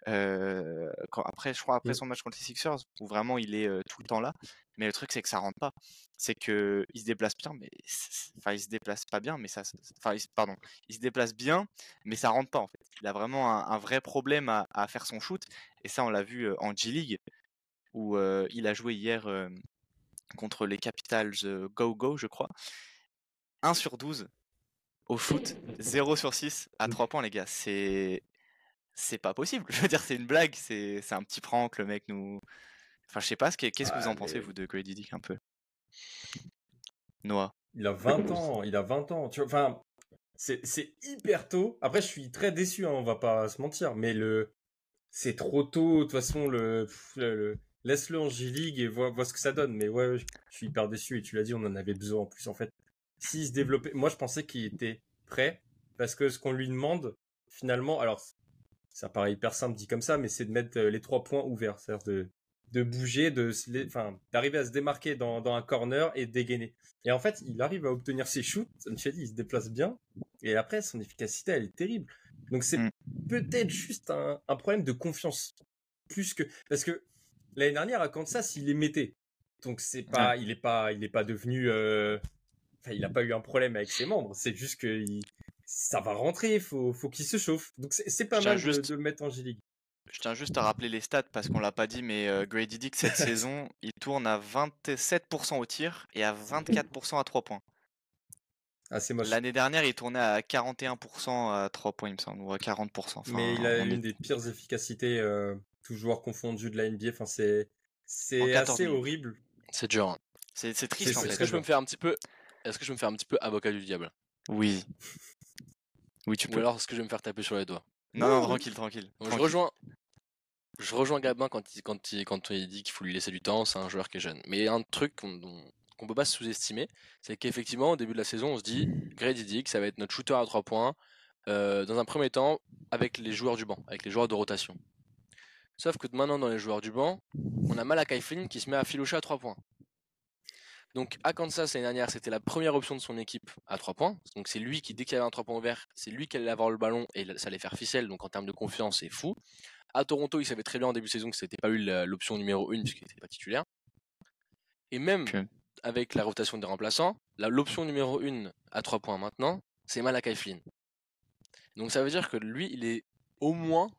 quand, après, je crois, après mmh. son match contre les Sixers, où vraiment il est tout le temps là. Mais le truc, c'est que ça rentre pas. C'est que il se déplace bien, mais enfin, il se déplace pas bien, mais ça, enfin, pardon, il se déplace bien, mais ça rentre pas en fait. Il a vraiment un, vrai problème à, faire son shoot, et ça, on l'a vu en G League où il a joué hier contre les Capitals Go Go, je crois. 1 sur 12 au shoot, 0 sur 6 à 3 points, les gars. C'est c'est pas possible. <laughs> Je veux dire, c'est une blague, c'est un petit prank, le mec nous Enfin, je sais pas, qu'est-ce que vous en pensez, vous, de Grady Dick, un peu? Noah Il a 20 ans, il a 20 ans. Tu vois, enfin, c'est hyper tôt. Après, je suis très déçu, hein, on va pas se mentir, mais le c'est trop tôt. De toute façon, le, laisse-le en G-League et vois, vois, ce que ça donne. Mais ouais, je suis hyper déçu et tu l'as dit, on en avait besoin en plus. En fait, s'il se développait, moi je pensais qu'il était prêt parce que ce qu'on lui demande, finalement, alors ça paraît hyper simple dit comme ça, mais c'est de mettre euh, les trois points ouverts, c'est-à-dire de de bouger, de, enfin, d'arriver à se démarquer dans, dans, un corner et de dégainer. Et en fait, il arrive à obtenir ses shoots. dit, il se déplace bien. Et après, son efficacité, elle est terrible. Donc c'est mm. peut-être juste un, un, problème de confiance. Plus que, parce que l'année dernière, à Kansas, il les mettait. Donc c'est pas, il est pas, il est pas devenu, euh... enfin, il a pas eu un problème avec ses membres. C'est juste que il... ça va rentrer, faut, faut qu'il se chauffe. Donc c'est pas mal juste... de, le mettre en G-League. Je tiens juste à rappeler les stats parce qu'on l'a pas dit, mais euh, Grady Dick cette <laughs> saison, il tourne à 27% au tir et à 24% à 3 points. Ah, L'année dernière, il tournait à 41% à 3 points, il me semble, ou à 40%. mais il a une des pires efficacités, euh, tout joueur confondu de la NBA. Enfin, c'est c'est assez horrible. C'est dur. Hein. C'est triste. Est-ce que je peux me faire un petit peu, est-ce que je peux me faire un petit peu avocat du diable? Oui. Oui, tu peux. Ou alors est-ce que je vais me faire taper sur les doigts Non, non, tranquille, tranquille. Je rejoins, je rejoins Gabin quand il, quand il, quand il dit qu'il faut lui laisser du temps, c'est un joueur qui est jeune. Mais un truc qu'on ne peut pas sous-estimer, c'est qu'effectivement, au début de la saison, on se dit, Grady Dick, ça va être notre shooter à 3 points, euh, dans un premier temps, avec les joueurs du banc, avec les joueurs de rotation. Sauf que maintenant, dans les joueurs du banc, on a Malakai Flynn qui se met à filoucher à 3 points. Donc à Kansas l'année dernière, c'était la première option de son équipe à 3 points. Donc c'est lui qui, dès qu'il y avait un 3 points ouvert, c'est lui qui allait avoir le ballon et ça allait faire ficelle. Donc en termes de confiance, c'est fou. À Toronto, il savait très bien en début de saison que c'était pas lui l'option numéro 1 puisqu'il n'était pas titulaire. Et même avec la rotation des remplaçants, l'option numéro 1 à 3 points maintenant, c'est Malakai Flynn. Donc ça veut dire que lui, il est au moins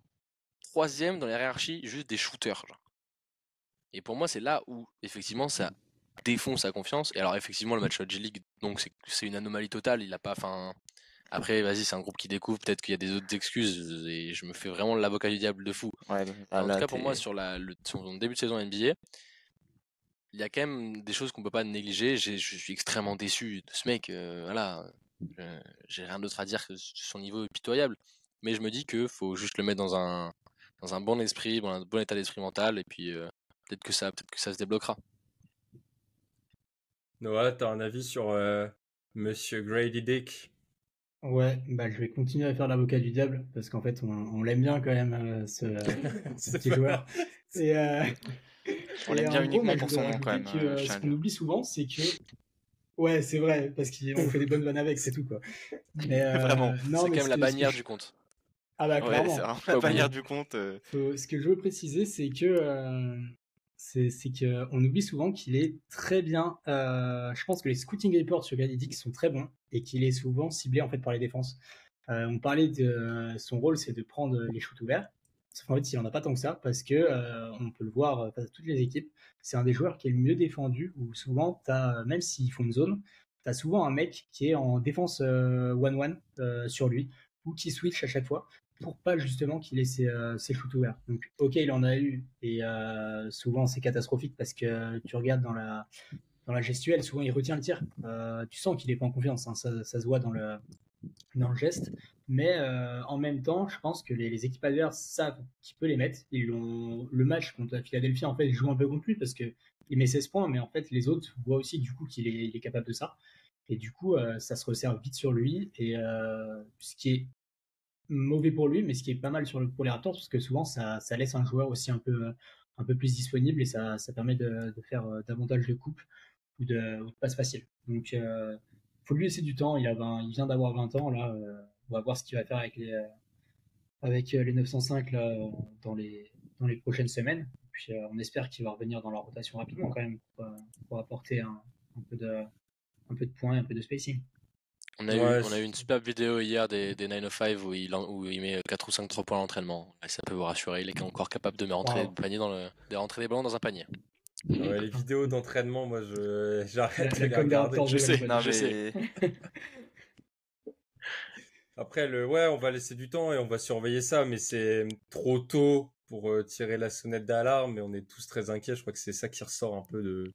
troisième dans la hiérarchie juste des shooters. Et pour moi, c'est là où effectivement ça défonce sa confiance. Et alors effectivement, le match de G-League, donc c'est une anomalie totale. Il a pas, enfin, après, vas-y, c'est un groupe qui découvre. Peut-être qu'il y a des autres excuses et je me fais vraiment l'avocat du diable de fou. en tout cas, pour moi, sur la, le, début de saison NBA, il y a quand même des choses qu'on peut pas négliger. Je suis extrêmement déçu de ce mec. Euh, voilà, j'ai rien d'autre à dire que son niveau est pitoyable. Mais je me dis que faut juste le mettre dans un dans un bon esprit, dans un bon état d'esprit mental, et puis peut-être que ça, peut-être que ça se débloquera. Noah, t'as un avis sur Monsieur Grady Dick? Ouais, bah je vais continuer à faire l'avocat du diable parce qu'en fait on, l'aime bien quand même <laughs> ce, petit joueur. Et, on l'aime bien uniquement pour son nom quand même. ce qu'on oublie souvent, c'est que Ouais, c'est vrai, parce qu'on fait des bonnes vannes avec, c'est tout quoi. <laughs> Euh, vraiment, c'est quand même la bannière du compte. Ah bah clairement. c'est la bannière du compte. Euh. Ce que je veux préciser, c'est que euh, c'est que on oublie souvent qu'il est très bien. je pense que les scouting reports sur Dick sont très bons et qu'il est souvent ciblé en fait par les défenses. on parlait de son rôle, c'est de prendre les shoots ouverts. En fait, il en a pas tant que ça parce que euh, on peut le voir face à toutes les équipes. C'est un des joueurs qui est le mieux défendu. Ou souvent, as, même s'ils font une zone, tu as souvent un mec qui est en défense one-one euh, euh, sur lui ou qui switch à chaque fois pour pas justement qu'il ait ses, ses shoots ouverts. Donc, ok, il en a eu et souvent c'est catastrophique parce que tu regardes dans la dans la gestuelle, souvent il retient le tir. tu sens qu'il est pas en confiance, hein. ça, se voit dans le dans le geste. Mais euh, en même temps, je pense que les, équipes adverses savent qu'il peut les mettre. Ils ont le match contre la Philadelphie, en fait, joue un peu contre lui parce qu'il met 16 points, mais en fait, les autres voient aussi du coup qu'il est, capable de ça. Et du coup, euh, ça se resserre vite sur lui. Et euh, ce qui est mauvais pour lui, mais ce qui est pas mal sur le, pour les Raptors, parce que souvent, ça, laisse un joueur aussi un peu, un peu plus disponible et ça, ça permet de, faire davantage de coupes ou de, passes faciles. Donc, il faut lui laisser du temps. Il, a il vient d'avoir 20 ans, là on va voir ce qu'il va faire avec les, euh, avec euh, les 905 là, dans, les, dans les prochaines semaines. Puis euh, on espère qu'il va revenir dans la rotation rapidement quand même pour, apporter un, peu de, un peu de points, un peu de spacing. On a, eu, on a eu une superbe vidéo hier des, des 905 où il, où il met 4 ou 5 3 points à l'entraînement. Ça peut vous rassurer, il est encore capable de, me rentrer, panier dans le, de rentrer des ballons dans un panier. les vidéos d'entraînement, moi <laughs> j'arrête de les regarder. Je sais, non, je sais. <laughs> Après, le, ouais, on va laisser du temps et on va surveiller ça, mais c'est trop tôt pour euh, tirer la sonnette d'alarme, mais on est tous très inquiets. Je crois que c'est ça qui ressort un peu de.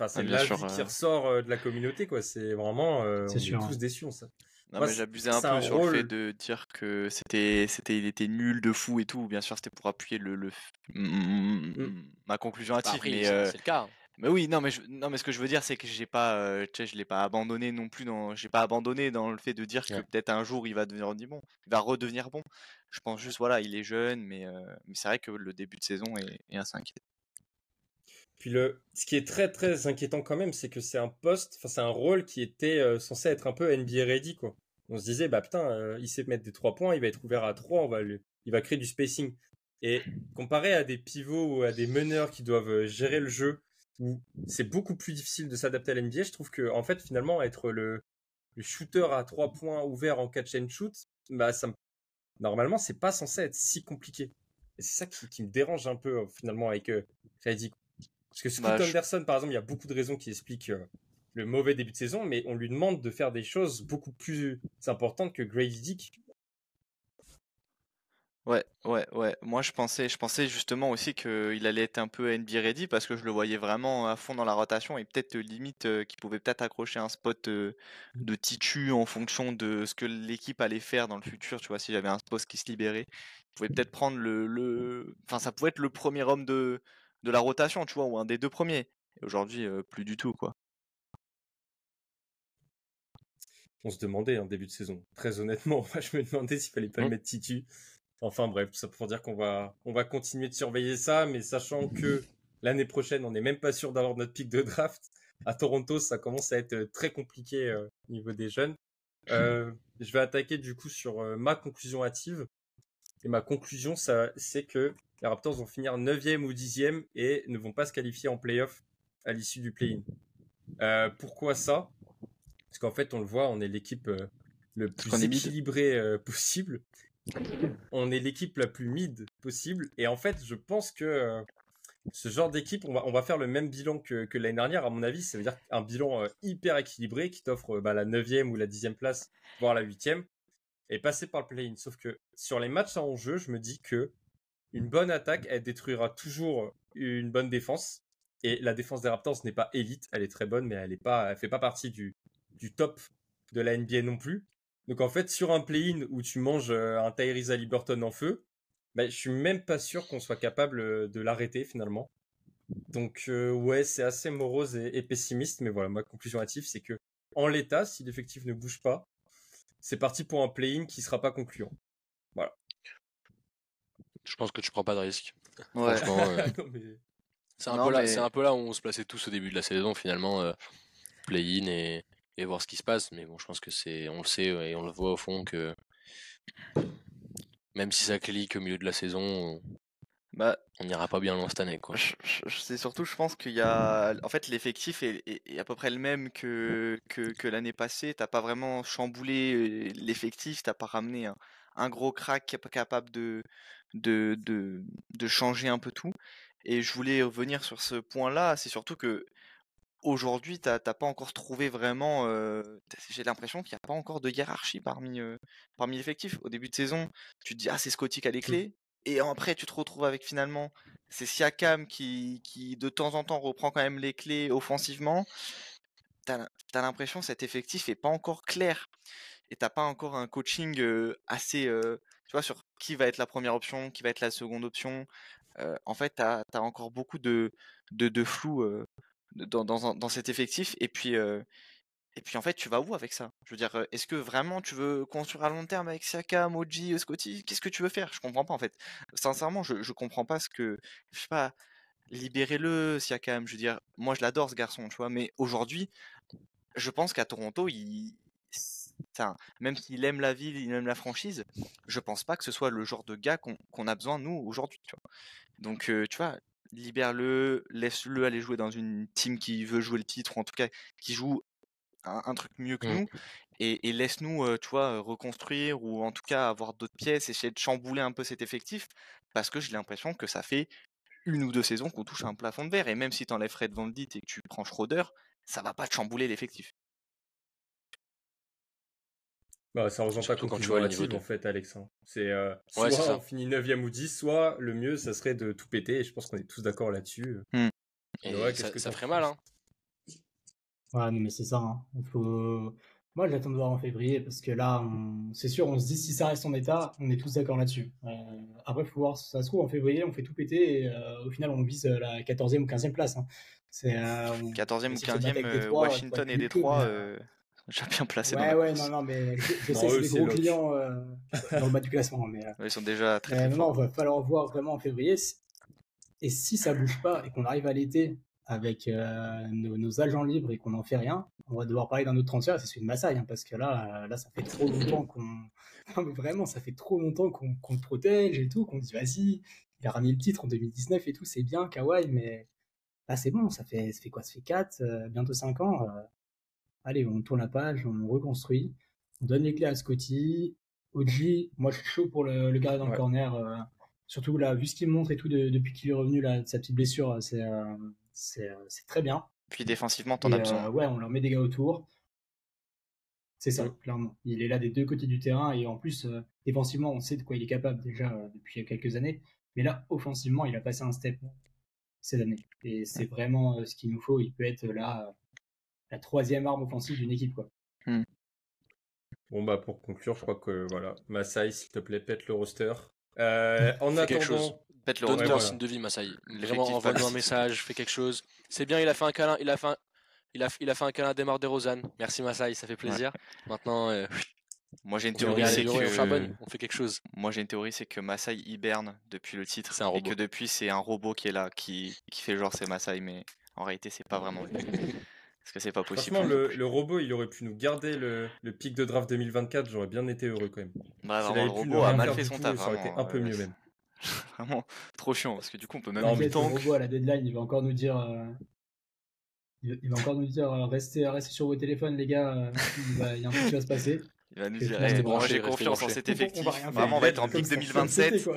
Enfin, c'est ah, l'avis qui euh. ressort euh, de la communauté, quoi. C'est vraiment. on est tous déçus, ça. Non, mais j'abusais un peu sur le fait de dire que c'était, c'était, il était nul de fou et tout. Bien sûr, c'était pour appuyer le, le... Mmh. ma conclusion bah, hâtive. mais c'est le cas. Hein. Mais oui, non, mais je, non, mais ce que je veux dire, c'est que j'ai pas, euh, tu sais, je l'ai pas abandonné non plus dans, j'ai pas abandonné dans le fait de dire que peut-être un jour il va devenir bon, il va redevenir bon. Je pense juste, voilà, il est jeune, mais, euh, mais c'est vrai que le début de saison est, est assez inquiétant. Puis le, ce qui est très très inquiétant quand même, c'est que c'est un poste, enfin c'est un rôle qui était euh, censé être un peu NBA ready quoi. On se disait bah putain, il sait mettre des trois points, il va être ouvert à trois, on va lui, il va créer du spacing. Et comparé à des pivots ou à des meneurs qui doivent gérer le jeu, où c'est beaucoup plus difficile de s'adapter à l'NBA. Je trouve que en fait finalement être le, shooter à trois points ouvert en catch and shoot, bah ça normalement c'est pas censé être si compliqué. Et c'est ça qui, me dérange un peu finalement avec euh, Parce que Scott bah, Anderson par exemple, il y a beaucoup de raisons qui expliquent euh, le mauvais début de saison, mais on lui demande de faire des choses beaucoup plus importantes que Grady Dick Ouais, ouais, ouais. Moi, je pensais, je pensais justement aussi qu'il allait être un peu NBA ready parce que je le voyais vraiment à fond dans la rotation et peut-être euh, limite euh, qu'il pouvait peut-être accrocher un spot euh, de titu en fonction de ce que l'équipe allait faire dans le futur. Tu vois, si j'avais un spot qui se libérait, il pouvait peut-être prendre le, le, enfin, ça pouvait être le premier homme de, de la rotation, tu vois, ou un des deux premiers. Et aujourd'hui, plus du tout, quoi. On se demandait en début de saison. Très honnêtement, <laughs> moi, je me demandais s'il fallait pas le mmh. mettre titu. Enfin bref, ça pour dire qu'on va, on va continuer de surveiller ça, mais sachant que l'année prochaine, on n'est même pas sûr d'avoir notre pic de draft. À Toronto, ça commence à être euh, très compliqué euh, au niveau des jeunes. Euh, je vais attaquer du coup sur ma conclusion hâtive. Et ma conclusion, ça, c'est que les Raptors vont finir 9e ou 10e et ne vont pas se qualifier en playoff à l'issue du play-in. pourquoi ça? Parce qu'en fait, on le voit, on est l'équipe le plus équilibrée <laughs> possible on est l'équipe la plus mid possible. Et en fait, je pense que euh, ce genre d'équipe, on va, on va faire le même bilan que, l'année dernière, à mon avis. Ça veut dire un bilan euh, hyper équilibré qui t'offre euh, bah, la 9 ou la 10 place, voire la 8 et passer par le play-in. Sauf que sur les matchs en jeu, je me dis que une bonne attaque, elle détruira toujours une bonne défense. Et la défense des Raptors n'est pas élite, elle est très bonne, mais elle est pas, elle fait pas partie du, top de la NBA non plus. Donc en fait, sur un play-in où tu manges euh, un Tyrese Liberton en feu, bah, je suis même pas sûr qu'on soit capable de l'arrêter finalement. Donc ouais, c'est assez morose et, pessimiste, mais voilà, ma conclusion hâtive, c'est que en l'état, si l'effectif ne bouge pas, c'est parti pour un play-in qui sera pas concluant. Voilà. Je pense que tu prends pas de risque. Ouais. <laughs> c'est un, peu là, un peu là où on se plaçait tous au début de la saison finalement, play-in et, et, voir ce qui se passe. Mais bon, je pense que c'est, on le sait et on le voit au fond que même si ça clique au milieu de la saison, bah, on n'ira pas bien loin cette année. Quoi. C'est surtout, je pense qu'il y a. En fait, l'effectif est, à peu près le même que, que, l'année passée. T'as pas vraiment chamboulé euh, l'effectif, t'as pas ramené un, gros crack capable de, de, de, de, changer un peu tout. Et je voulais revenir sur ce point-là, c'est surtout que aujourd'hui, t'as pas encore trouvé vraiment. Euh, j'ai l'impression qu'il n'y a pas encore de hiérarchie parmi, euh, parmi l'effectif. Au début de saison, tu te dis, ah, c'est Scotty qui a les mmh. clés. Et après, tu te retrouves avec finalement, c'est Siakam qui, qui de temps en temps reprend quand même les clés offensivement. T'as as, l'impression que cet effectif est pas encore clair. Et t'as pas encore un coaching assez, tu vois, sur qui va être la première option, qui va être la seconde option. en fait, t'as as encore beaucoup de, de, flou dans, dans, dans, cet effectif. Et puis, et puis en fait, tu vas où avec ça? Je veux dire, est-ce que vraiment tu veux construire à long terme avec Siaka, Moji, Scotty? Qu'est-ce que tu veux faire? Je comprends pas en fait. Sincèrement, je, je comprends pas ce que. Je sais pas. Libérez-le, Siakam. Je veux dire, moi je l'adore ce garçon, tu vois. Mais aujourd'hui, je pense qu'à Toronto, il. Enfin, même s'il aime la ville, il aime la franchise, je pense pas que ce soit le genre de gars qu'on a besoin nous aujourd'hui. Donc, tu vois, libère-le, laisse-le aller jouer dans une team qui veut jouer le titre, ou en tout cas qui joue un, truc mieux que mmh. nous, et, laisse-nous, tu vois, reconstruire, ou en tout cas avoir d'autres pièces, essayer de chambouler un peu cet effectif, parce que j'ai l'impression que ça fait une ou deux saisons qu'on touche un plafond de verre, et même si tu enlèves Fred Van Vliet et que tu prends Schroeder, ça va pas te chambouler l'effectif. Bah, ça rejoint pas quand tu vois niveau en fait, Alexandre. C'est euh, soit on finit 9ème ou 10, soit le mieux, ça serait de tout péter. Et je pense qu'on est tous d'accord là-dessus. Mmh. Et ça, ça ferait mal, hein. Ouais, non, mais c'est ça. Hein. Faut... Moi, j'attends de voir en février parce que là, c'est sûr, on se dit si ça reste en état, on est tous d'accord là-dessus. Euh, après, il faut voir, ça se trouve, en février, on fait tout péter et euh, au final, on vise la 14e ou 15e place. Hein. C'est, 14e ou 15e, Washington et Détroit. J'ai bien placé. Ouais, ouais, non, non, mais je, <laughs> sais, c'est des gros clients euh, dans le bas du classement. Mais, euh, ils sont déjà très, très Non, il va falloir voir vraiment en février. Et si ça bouge pas et qu'on arrive à l'été avec euh, nos, agents libres et qu'on n'en fait rien, on va devoir parler d'un autre transfert, c'est celui de Massaï, hein, parce que là, là, ça fait trop longtemps qu'on. <laughs> Non, mais vraiment, ça fait trop longtemps qu'on le protège et tout, qu'on dit vas-y, il a ramené le titre en 2019 et tout, c'est bien, Kawhi, mais là, c'est bon, ça fait, ça fait quoi Ça fait 4, bientôt 5 ans allez, on tourne la page, on reconstruit, on donne les clés à Scotty. Oji, moi je suis chaud pour le, le garder dans le corner. Euh, surtout là, vu ce qu'il montre et tout depuis qu'il est revenu là, de sa petite blessure, euh, euh, c'est c'est très bien. Puis défensivement, t'en as besoin. ouais, on leur met des gars autour. C'est ça, clairement. Il est là des deux côtés du terrain et en plus, défensivement, on sait de quoi il est capable déjà depuis quelques années. Mais là, offensivement, il a passé un step cette année. Et c'est vraiment ce qu'il nous faut. Il peut être là la troisième arme offensive d'une équipe. Quoi. Hmm. Bon, bah, pour conclure, je crois que voilà, Masai, s'il te plaît, pète le roster. Euh, en attendant. Quelque chose. Pète le roster. signe de vie, Masai. Vraiment, envoie-nous un message, fais quelque chose. C'est bien, il a fait un câlin, il a fait un, il a, il a fait un câlin à Demar DeRozan. Merci, Masai, ça fait plaisir. Maintenant. Euh, moi j'ai une théorie, c'est que on fait quelque chose. Moi j'ai une théorie, c'est que Masai hiberne depuis le titre, un et que depuis c'est un robot qui est là, qui, qui fait genre c'est Masai, mais en réalité c'est pas vraiment. <laughs> Parce que c'est pas possible. Franchement, le, robot, il aurait pu nous garder le, le pic de draft 2024. J'aurais bien été heureux quand même. Bah, vraiment, le robot a mal fait son taf. Ça aurait été un peu mieux même. <laughs> vraiment trop chiant parce que du coup, on peut même. Non, mais le robot à la deadline, il va encore nous dire. Euh, il va encore nous dire euh, restez, restez sur vos téléphones, les gars. Euh, il, y a un truc qui va se passer. Il va nous dire, hey, moi j'ai confiance en cet effectif. Vraiment, on va être en pic 2027.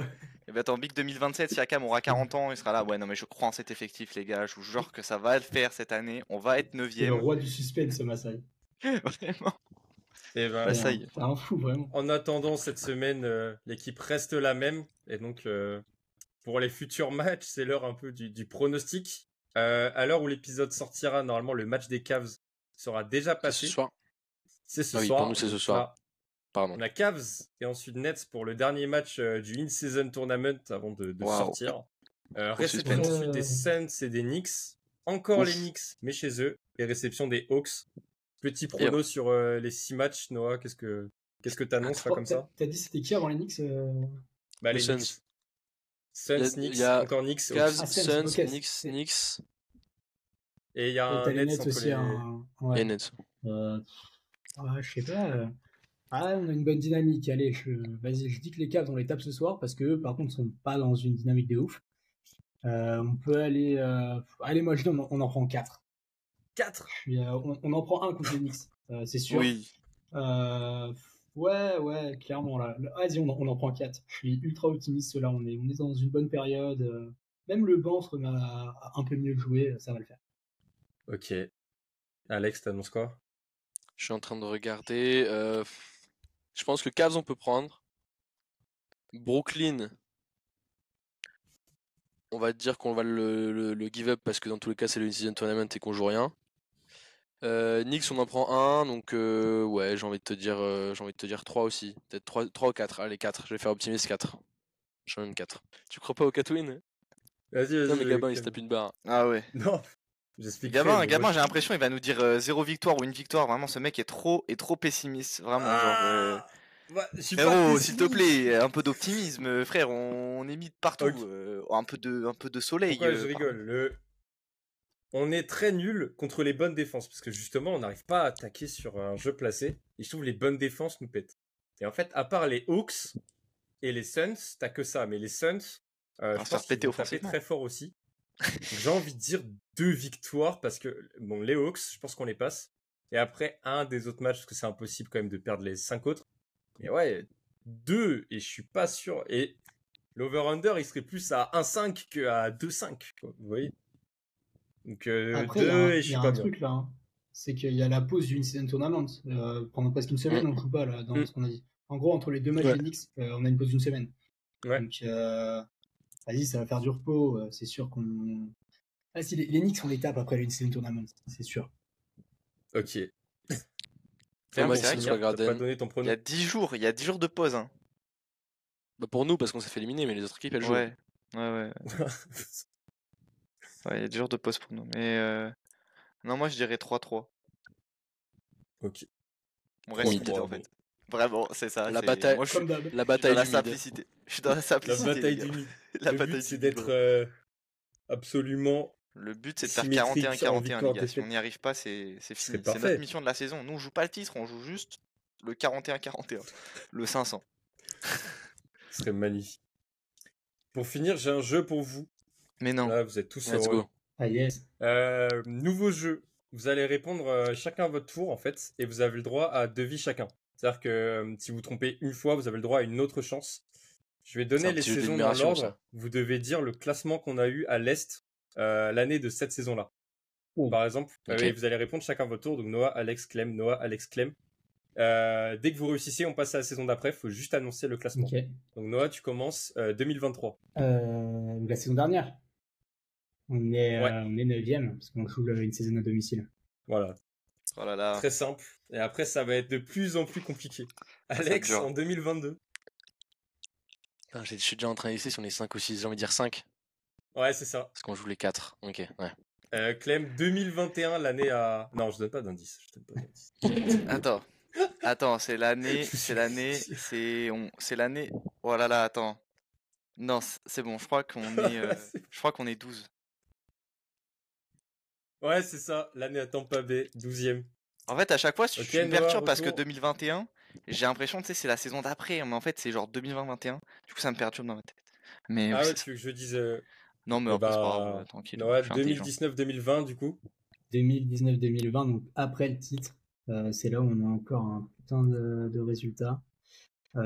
Il va être en Big 2027, Siakam aura 40 ans, il sera là, ouais non mais je crois en cet effectif les gars, je vous jure que ça va le faire cette année, on va être 9 Le roi du suspense Masai. <laughs> vraiment. Et ben, Masai. un fou vraiment. En attendant cette semaine, euh, l'équipe reste la même, et donc euh, pour les futurs matchs, c'est l'heure un peu du, pronostic. Euh, à l'heure où l'épisode sortira, normalement le match des Cavs sera déjà passé. C'est ce soir. C'est ce soir. Pour nous c'est ce soir. Pardon. On a Cavs et ensuite Nets pour le dernier match euh, du In-Season Tournament avant de, de Wow. sortir. Euh, Trop réception ensuite des Suns et des Knicks. Encore Ouf. les Knicks, mais chez eux. Et réception des Hawks. Petit prono sur euh, les six matchs, Noah. Qu'est-ce que qu'est-ce que t'annonces Ah, comme ça? T'as dit c'était qui avant les Knicks euh? Bah Les les Suns. Knicks. Suns, Il y a- Knicks, il y a encore Knicks. Cavs, Ah, Suns, Suns, ok. Knicks, Knicks Et il y a Et un Nets aussi. les... un- ouais. et Nets. Euh, ah, je sais pas. Euh. Ah, on a une bonne dynamique. Allez, je... vas-y, je dis que les Cavs on les tape ce soir parce que par contre, sont pas dans une dynamique de ouf. Euh, on peut aller. euh, Allez, moi je dis on en, on en prend 4. 4 on, on en prend un contre les Knicks, euh, c'est sûr. Oui. Euh, ouais, ouais, clairement là. Vas-y, on, en- on en prend 4. Je suis ultra optimiste là. On est, on est dans une bonne période. euh, Même le banc se à un peu mieux jouer. Ça va le faire. Ok. Alex, t'annonces quoi? Je suis en train de regarder. Je pense que Cavs, on peut prendre. Brooklyn. On va dire qu'on va le, le- le give up parce que dans tous les cas, c'est le season tournament et qu'on joue rien. Euh, Knicks, on en prend un, donc euh, ouais, j'ai envie de te dire, euh, j'ai envie de te dire 3 aussi. Peut-être 3, 3 ou 4. Allez, 4. Je vais faire optimiste 4. Je même 4. Tu crois pas au 4 win Vas-y, vas-y. Non, mais Gabin, il se tape une barre. Ah ouais. Non. Gabin, Gabin j'ai l'impression il va nous dire euh, zéro victoire ou une victoire. Vraiment, ce mec est trop, est trop pessimiste. Vraiment, genre. euh, Ah bah, Frérot, s'il te plaît, un peu d'optimisme, frère. On est mis de partout. Euh, un peu de, un peu de soleil. Pourquoi euh, je rigole? Le- On est très nul contre les bonnes défenses parce que justement on n'arrive pas à attaquer sur un jeu placé et je trouve les bonnes défenses nous pètent. Et en fait, à part les Hawks et les Suns, t'as que ça. Mais les Suns, euh, je faire pense péter taper très fort aussi. J'ai envie de dire deux victoires parce que bon, les Hawks, je pense qu'on les passe. Et après un des autres matchs parce que c'est impossible quand même de perdre les cinq autres. Mais ouais, deux et je suis pas sûr. Et l'over-under, il serait plus à 1-5 que à 2-5. quoi, Vous voyez? Donc euh, Après, y a 2 un, et je suis pas bien. truc là. hein. C'est qu'il y a la pause du in-season tournament. Euh, pendant presque une semaine, on joue pas là, dans Mm. ce qu'on a dit. En gros, entre les deux matchs Ouais. Knicks, euh, on a une pause d'une semaine. Ouais. Donc, euh, vas-y, ça va faire du repos. euh, c'est sûr qu'on. Ah, si, les, les Knicks, on les tape après le in-season tournament, c'est sûr. Ok. Tiens, Thomas, mais c'est vrai Maxime qu'il Maxime, y a- Square t'as pas Garden. donné ton Il y a 10 jours, il y a 10 jours de pause. Hein. Bah, pour nous, parce qu'on s'est fait éliminer, mais les autres équipes, elles jouent. Ouais. Ouais, ouais. <laughs> Ouais, il y a 10 jours de pause pour nous. Mais euh, non, moi je dirais 3-3. ok. On reste mid en fait. Vraiment, c'est ça. La bataille- Moi je suis, je La suis dans bataille la du mid. simplicité. Je suis dans la La simplicité. bataille les gars. du. <laughs> La le bataille but, du c'est d'être euh, absolument. Le but c'est de faire symétrique 41-41 en les gars. Si on n'y arrive pas, c'est fini. C'est notre mission de la saison. Nous on joue pas le titre, on joue juste le 41-41. Le 500. Ce serait magnifique. Pour finir, j'ai un jeu pour vous. Mais non. Là, vous êtes tous Let's heureux. go. Ah, yes. Euh, nouveau jeu. Vous allez répondre euh, chacun à votre tour en fait, et vous avez le droit à deux vies chacun. C'est-à-dire que euh, si vous trompez une fois, vous avez le droit à une autre chance. Je vais donner les saisons dans l'ordre. Vous devez dire le classement qu'on a eu à l'est euh, l'année de cette saison-là. Oh. Par exemple, euh, vous allez répondre chacun à votre tour. Donc Noah, Alex, Clem, Noah, Alex, Clem. Euh, dès que vous réussissez, on passe à la saison d'après. Il faut juste annoncer le classement. Ok. Donc Noah, tu commences euh, 2023. Euh, la saison dernière, on est, Ouais. euh, on est 9ème parce qu'on joue une saison à domicile. Voilà, Oh là là. très simple. Et après, ça va être de plus en plus compliqué. Alex, en 2022. Putain, j'ai- Je suis déjà en train d'essayer si on est 5 ou 6. J'ai envie de dire 5. Ouais, c'est ça. Parce qu'on joue les 4. Ok, ouais. Euh, Clem, 2021, l'année à... Non, je donne pas d'indice. Je donne pas d'indice. <laughs> Attends. Attends, c'est l'année, <laughs> c'est l'année, c'est on, c'est l'année. Oh là là, attends. Non, c- c'est bon, je crois qu'on <laughs> est euh, je crois qu'on est 12. Ouais, c'est ça. L'année à Tampa Bay, 12ème. En fait, à chaque fois, je Ok, suis une Noah, perturbe parce que retour. 2021, j'ai l'impression tu sais c'est la saison d'après, mais en fait, c'est genre 2020-21. Du coup, ça me perturbe dans ma tête. Mais Ah oui, ouais, c'est- tu veux que je dise... euh, non, mais eh pas bah, grave, euh, tranquille. Noah, je suis intelligent. 2019-2020, du coup 2019-2020, donc après le titre, euh, c'est là où on a encore un putain de, de résultats. Euh,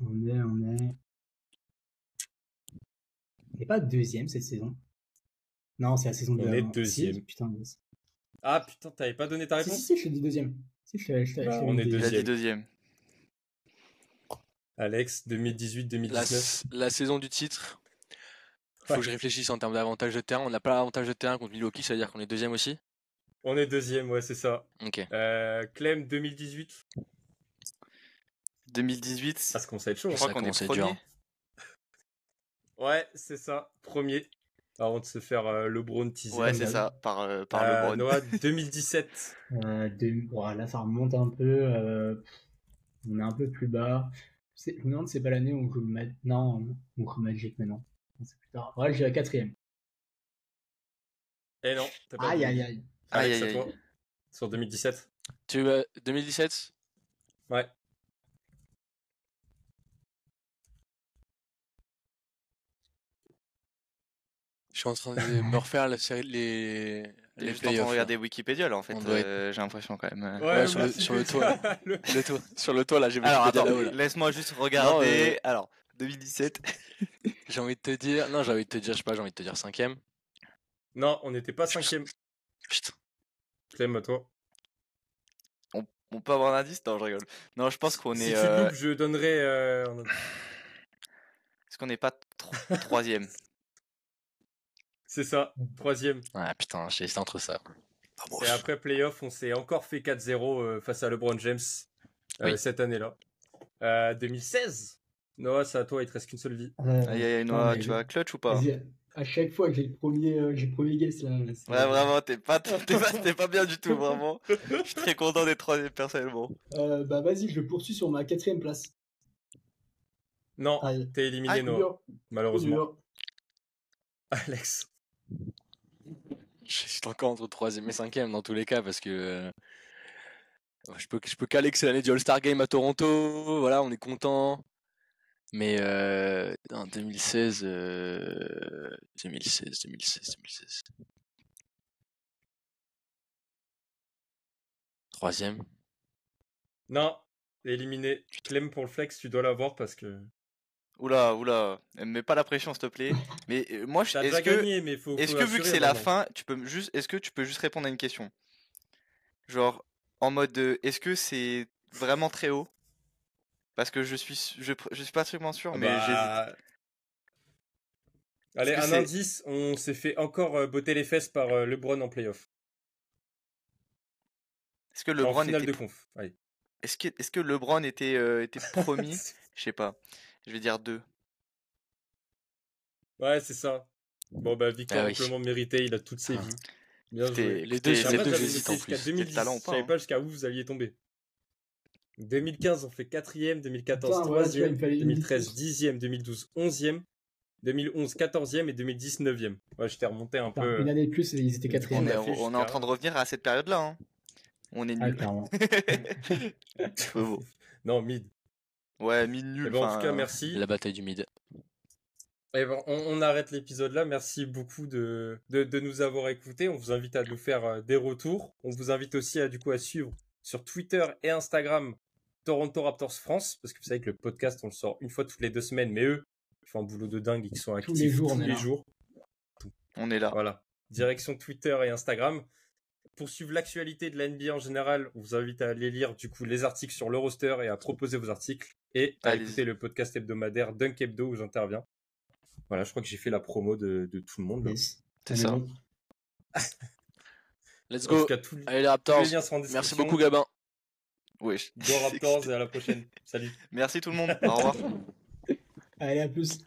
on est, on est. On n'est pas deuxième cette saison. Non, c'est la saison de On est deuxième. Si, putain, yes. Ah putain, t'avais pas donné ta réponse si, si, je te dis deuxième. Si, je t'ai- je t'ai- je Bah, t'ai on est deuxième. dit. Alex, La, 2018-2019. s- la saison du titre. Faut Ouais. que je réfléchisse en termes d'avantage de terrain. On n'a pas l'avantage de terrain contre Milwaukee, ça veut dire qu'on est deuxième aussi? On est deuxième, ouais, c'est ça. Ok. Euh, Clem, 2018. 2018. Ah, ça commence à être chaud. je crois qu'on est premier. Ouais, c'est ça. Premier. Avant de se faire euh, LeBron teaser. Ouais, c'est ça, par, euh, par Euh, LeBron. Noah, <laughs> 2017. Euh, deux- bon, là, ça remonte un peu. euh, on est un peu plus bas. C'est- Je me demande c'est pas l'année où on joue. Non, on joue Magic. Non, C'est plus tard. Ouais, j'ai la quatrième. Eh non, t'as pas Aïe, aïe, aïe. Alex, Aïe, aïe, toi. aïe. Sur 2017. Tu veux 2017 Ouais. Je suis en train de <laughs> me refaire la série, les, T'es les juste en train de regarder Wikipédia là en fait, doit euh, j'ai l'impression quand même. euh. Ouais, sur le- sur toit, <laughs> Le- Le toit. <laughs> Sur le toit, là, j'ai Alors attends, laisse-moi juste regarder. euh, Alors, 2017. J'ai envie de te dire. Non, j'ai envie de te dire, je sais pas, j'ai envie de te dire cinquième. Non, on n'était pas cinquième. Putain. Clem, à toi. On peut avoir un indice? Non, je rigole. Non, je pense qu'on si est. tu euh, loupes, je donnerai. euh, <sighs> Est-ce qu'on n'est pas tro- troisième? C'est ça, troisième. Ouais, putain, j'ai hésité entre ça. Et après playoff, on s'est encore fait 4-0 euh, face à LeBron James euh, Oui. cette année-là. Euh, 2016. Noah, c'est à toi, il te reste qu'une seule vie. Euh, Aïe, aïe, Noah, mais tu vas clutch ou pas vas-y, À chaque fois que j'ai le premier, euh, j'ai le premier guess là. Ouais, vraiment, t'es pas, t'es pas, t'es pas bien du tout, vraiment. Je suis très content d'être troisième personnellement. Euh, bah vas-y, je poursuis sur ma quatrième place. Non, t'es éliminé, Ah, Noah, malheureusement. Alex. J'hésite encore entre troisième et cinquième dans tous les cas parce que. euh, Je peux, caler que c'est l'année du All-Star Game à Toronto, voilà, on est content. Mais en 2016, euh, 2016, 2016, 2016. Troisième. Non, éliminé. Clem pour le flex, tu dois l'avoir parce que. Oula, oula, me mets pas la pression, s'il te plaît. Mais euh, moi, je- est-ce que, gagné, mais faut. est-ce faut que vu que c'est la fin, tu peux juste, est-ce que tu peux juste répondre à une question? Genre, en mode, de, est-ce que c'est vraiment très haut? Parce que je suis, su- je, pr- je suis pas absolument sûr, Ah mais j'hésite. bah, Allez, un c'est- indice, on s'est fait encore euh, botter les fesses par euh, LeBron en playoff. Est-ce que en LeBron finale était, de conf. Allez. est-ce que, est-ce que LeBron était, euh, était <laughs> promis? Je sais pas. Je vais dire deux. Ouais, c'est ça. Bon, bah, victoire Ah oui. amplement méritée, il a toutes ses Ah. vies. Bien joué. Les deux, c'est deux, j'hésite en jusqu'à plus. C'était le 2010, talent ou je pas, savais hein. pas jusqu'à où vous alliez tomber. 2015, on fait 4ème, 2014, Putain, ouais, tu vois, il 3ème, me fallait une 2013, vitesse. 10ème, 2012, 11ème, 2011, 14ème et 2010, 9ème. Ouais, je t'ai remonté un peu. une année de plus, ils étaient On quatrième. On est, on est en train de revenir à cette période-là. hein. On est Ah, nul. beau. <laughs> <laughs> Non, mid. Ouais, mid nul. Eh ben, en tout cas, euh, merci. La bataille du mid. Eh ben, on, on arrête l'épisode là. Merci beaucoup de, de, de nous avoir écoutés. On vous invite à nous faire euh, des retours. On vous invite aussi à, du coup, à suivre sur Twitter et Instagram Toronto Raptors France. Parce que vous savez que le podcast, on le sort une fois toutes les deux semaines. Mais eux, ils font un boulot de dingue. Ils sont actifs les jours, on tous est les là. jours. On est là. Voilà. Direction Twitter et Instagram. Pour suivre l'actualité de la NBA en général, on vous invite à aller lire du coup les articles sur le roster et à proposer vos articles et à écouter le podcast hebdomadaire Dunk Hebdo où j'interviens. Voilà, je crois que j'ai fait la promo de, de tout le monde. Yes. C'est ça. bon. <laughs> Let's tout go. les- Allez les Raptors. les Merci beaucoup Gabin. Wesh. Go Raptors <laughs> et à la prochaine. Salut. Merci tout le monde. Au revoir. <laughs> Allez, à plus.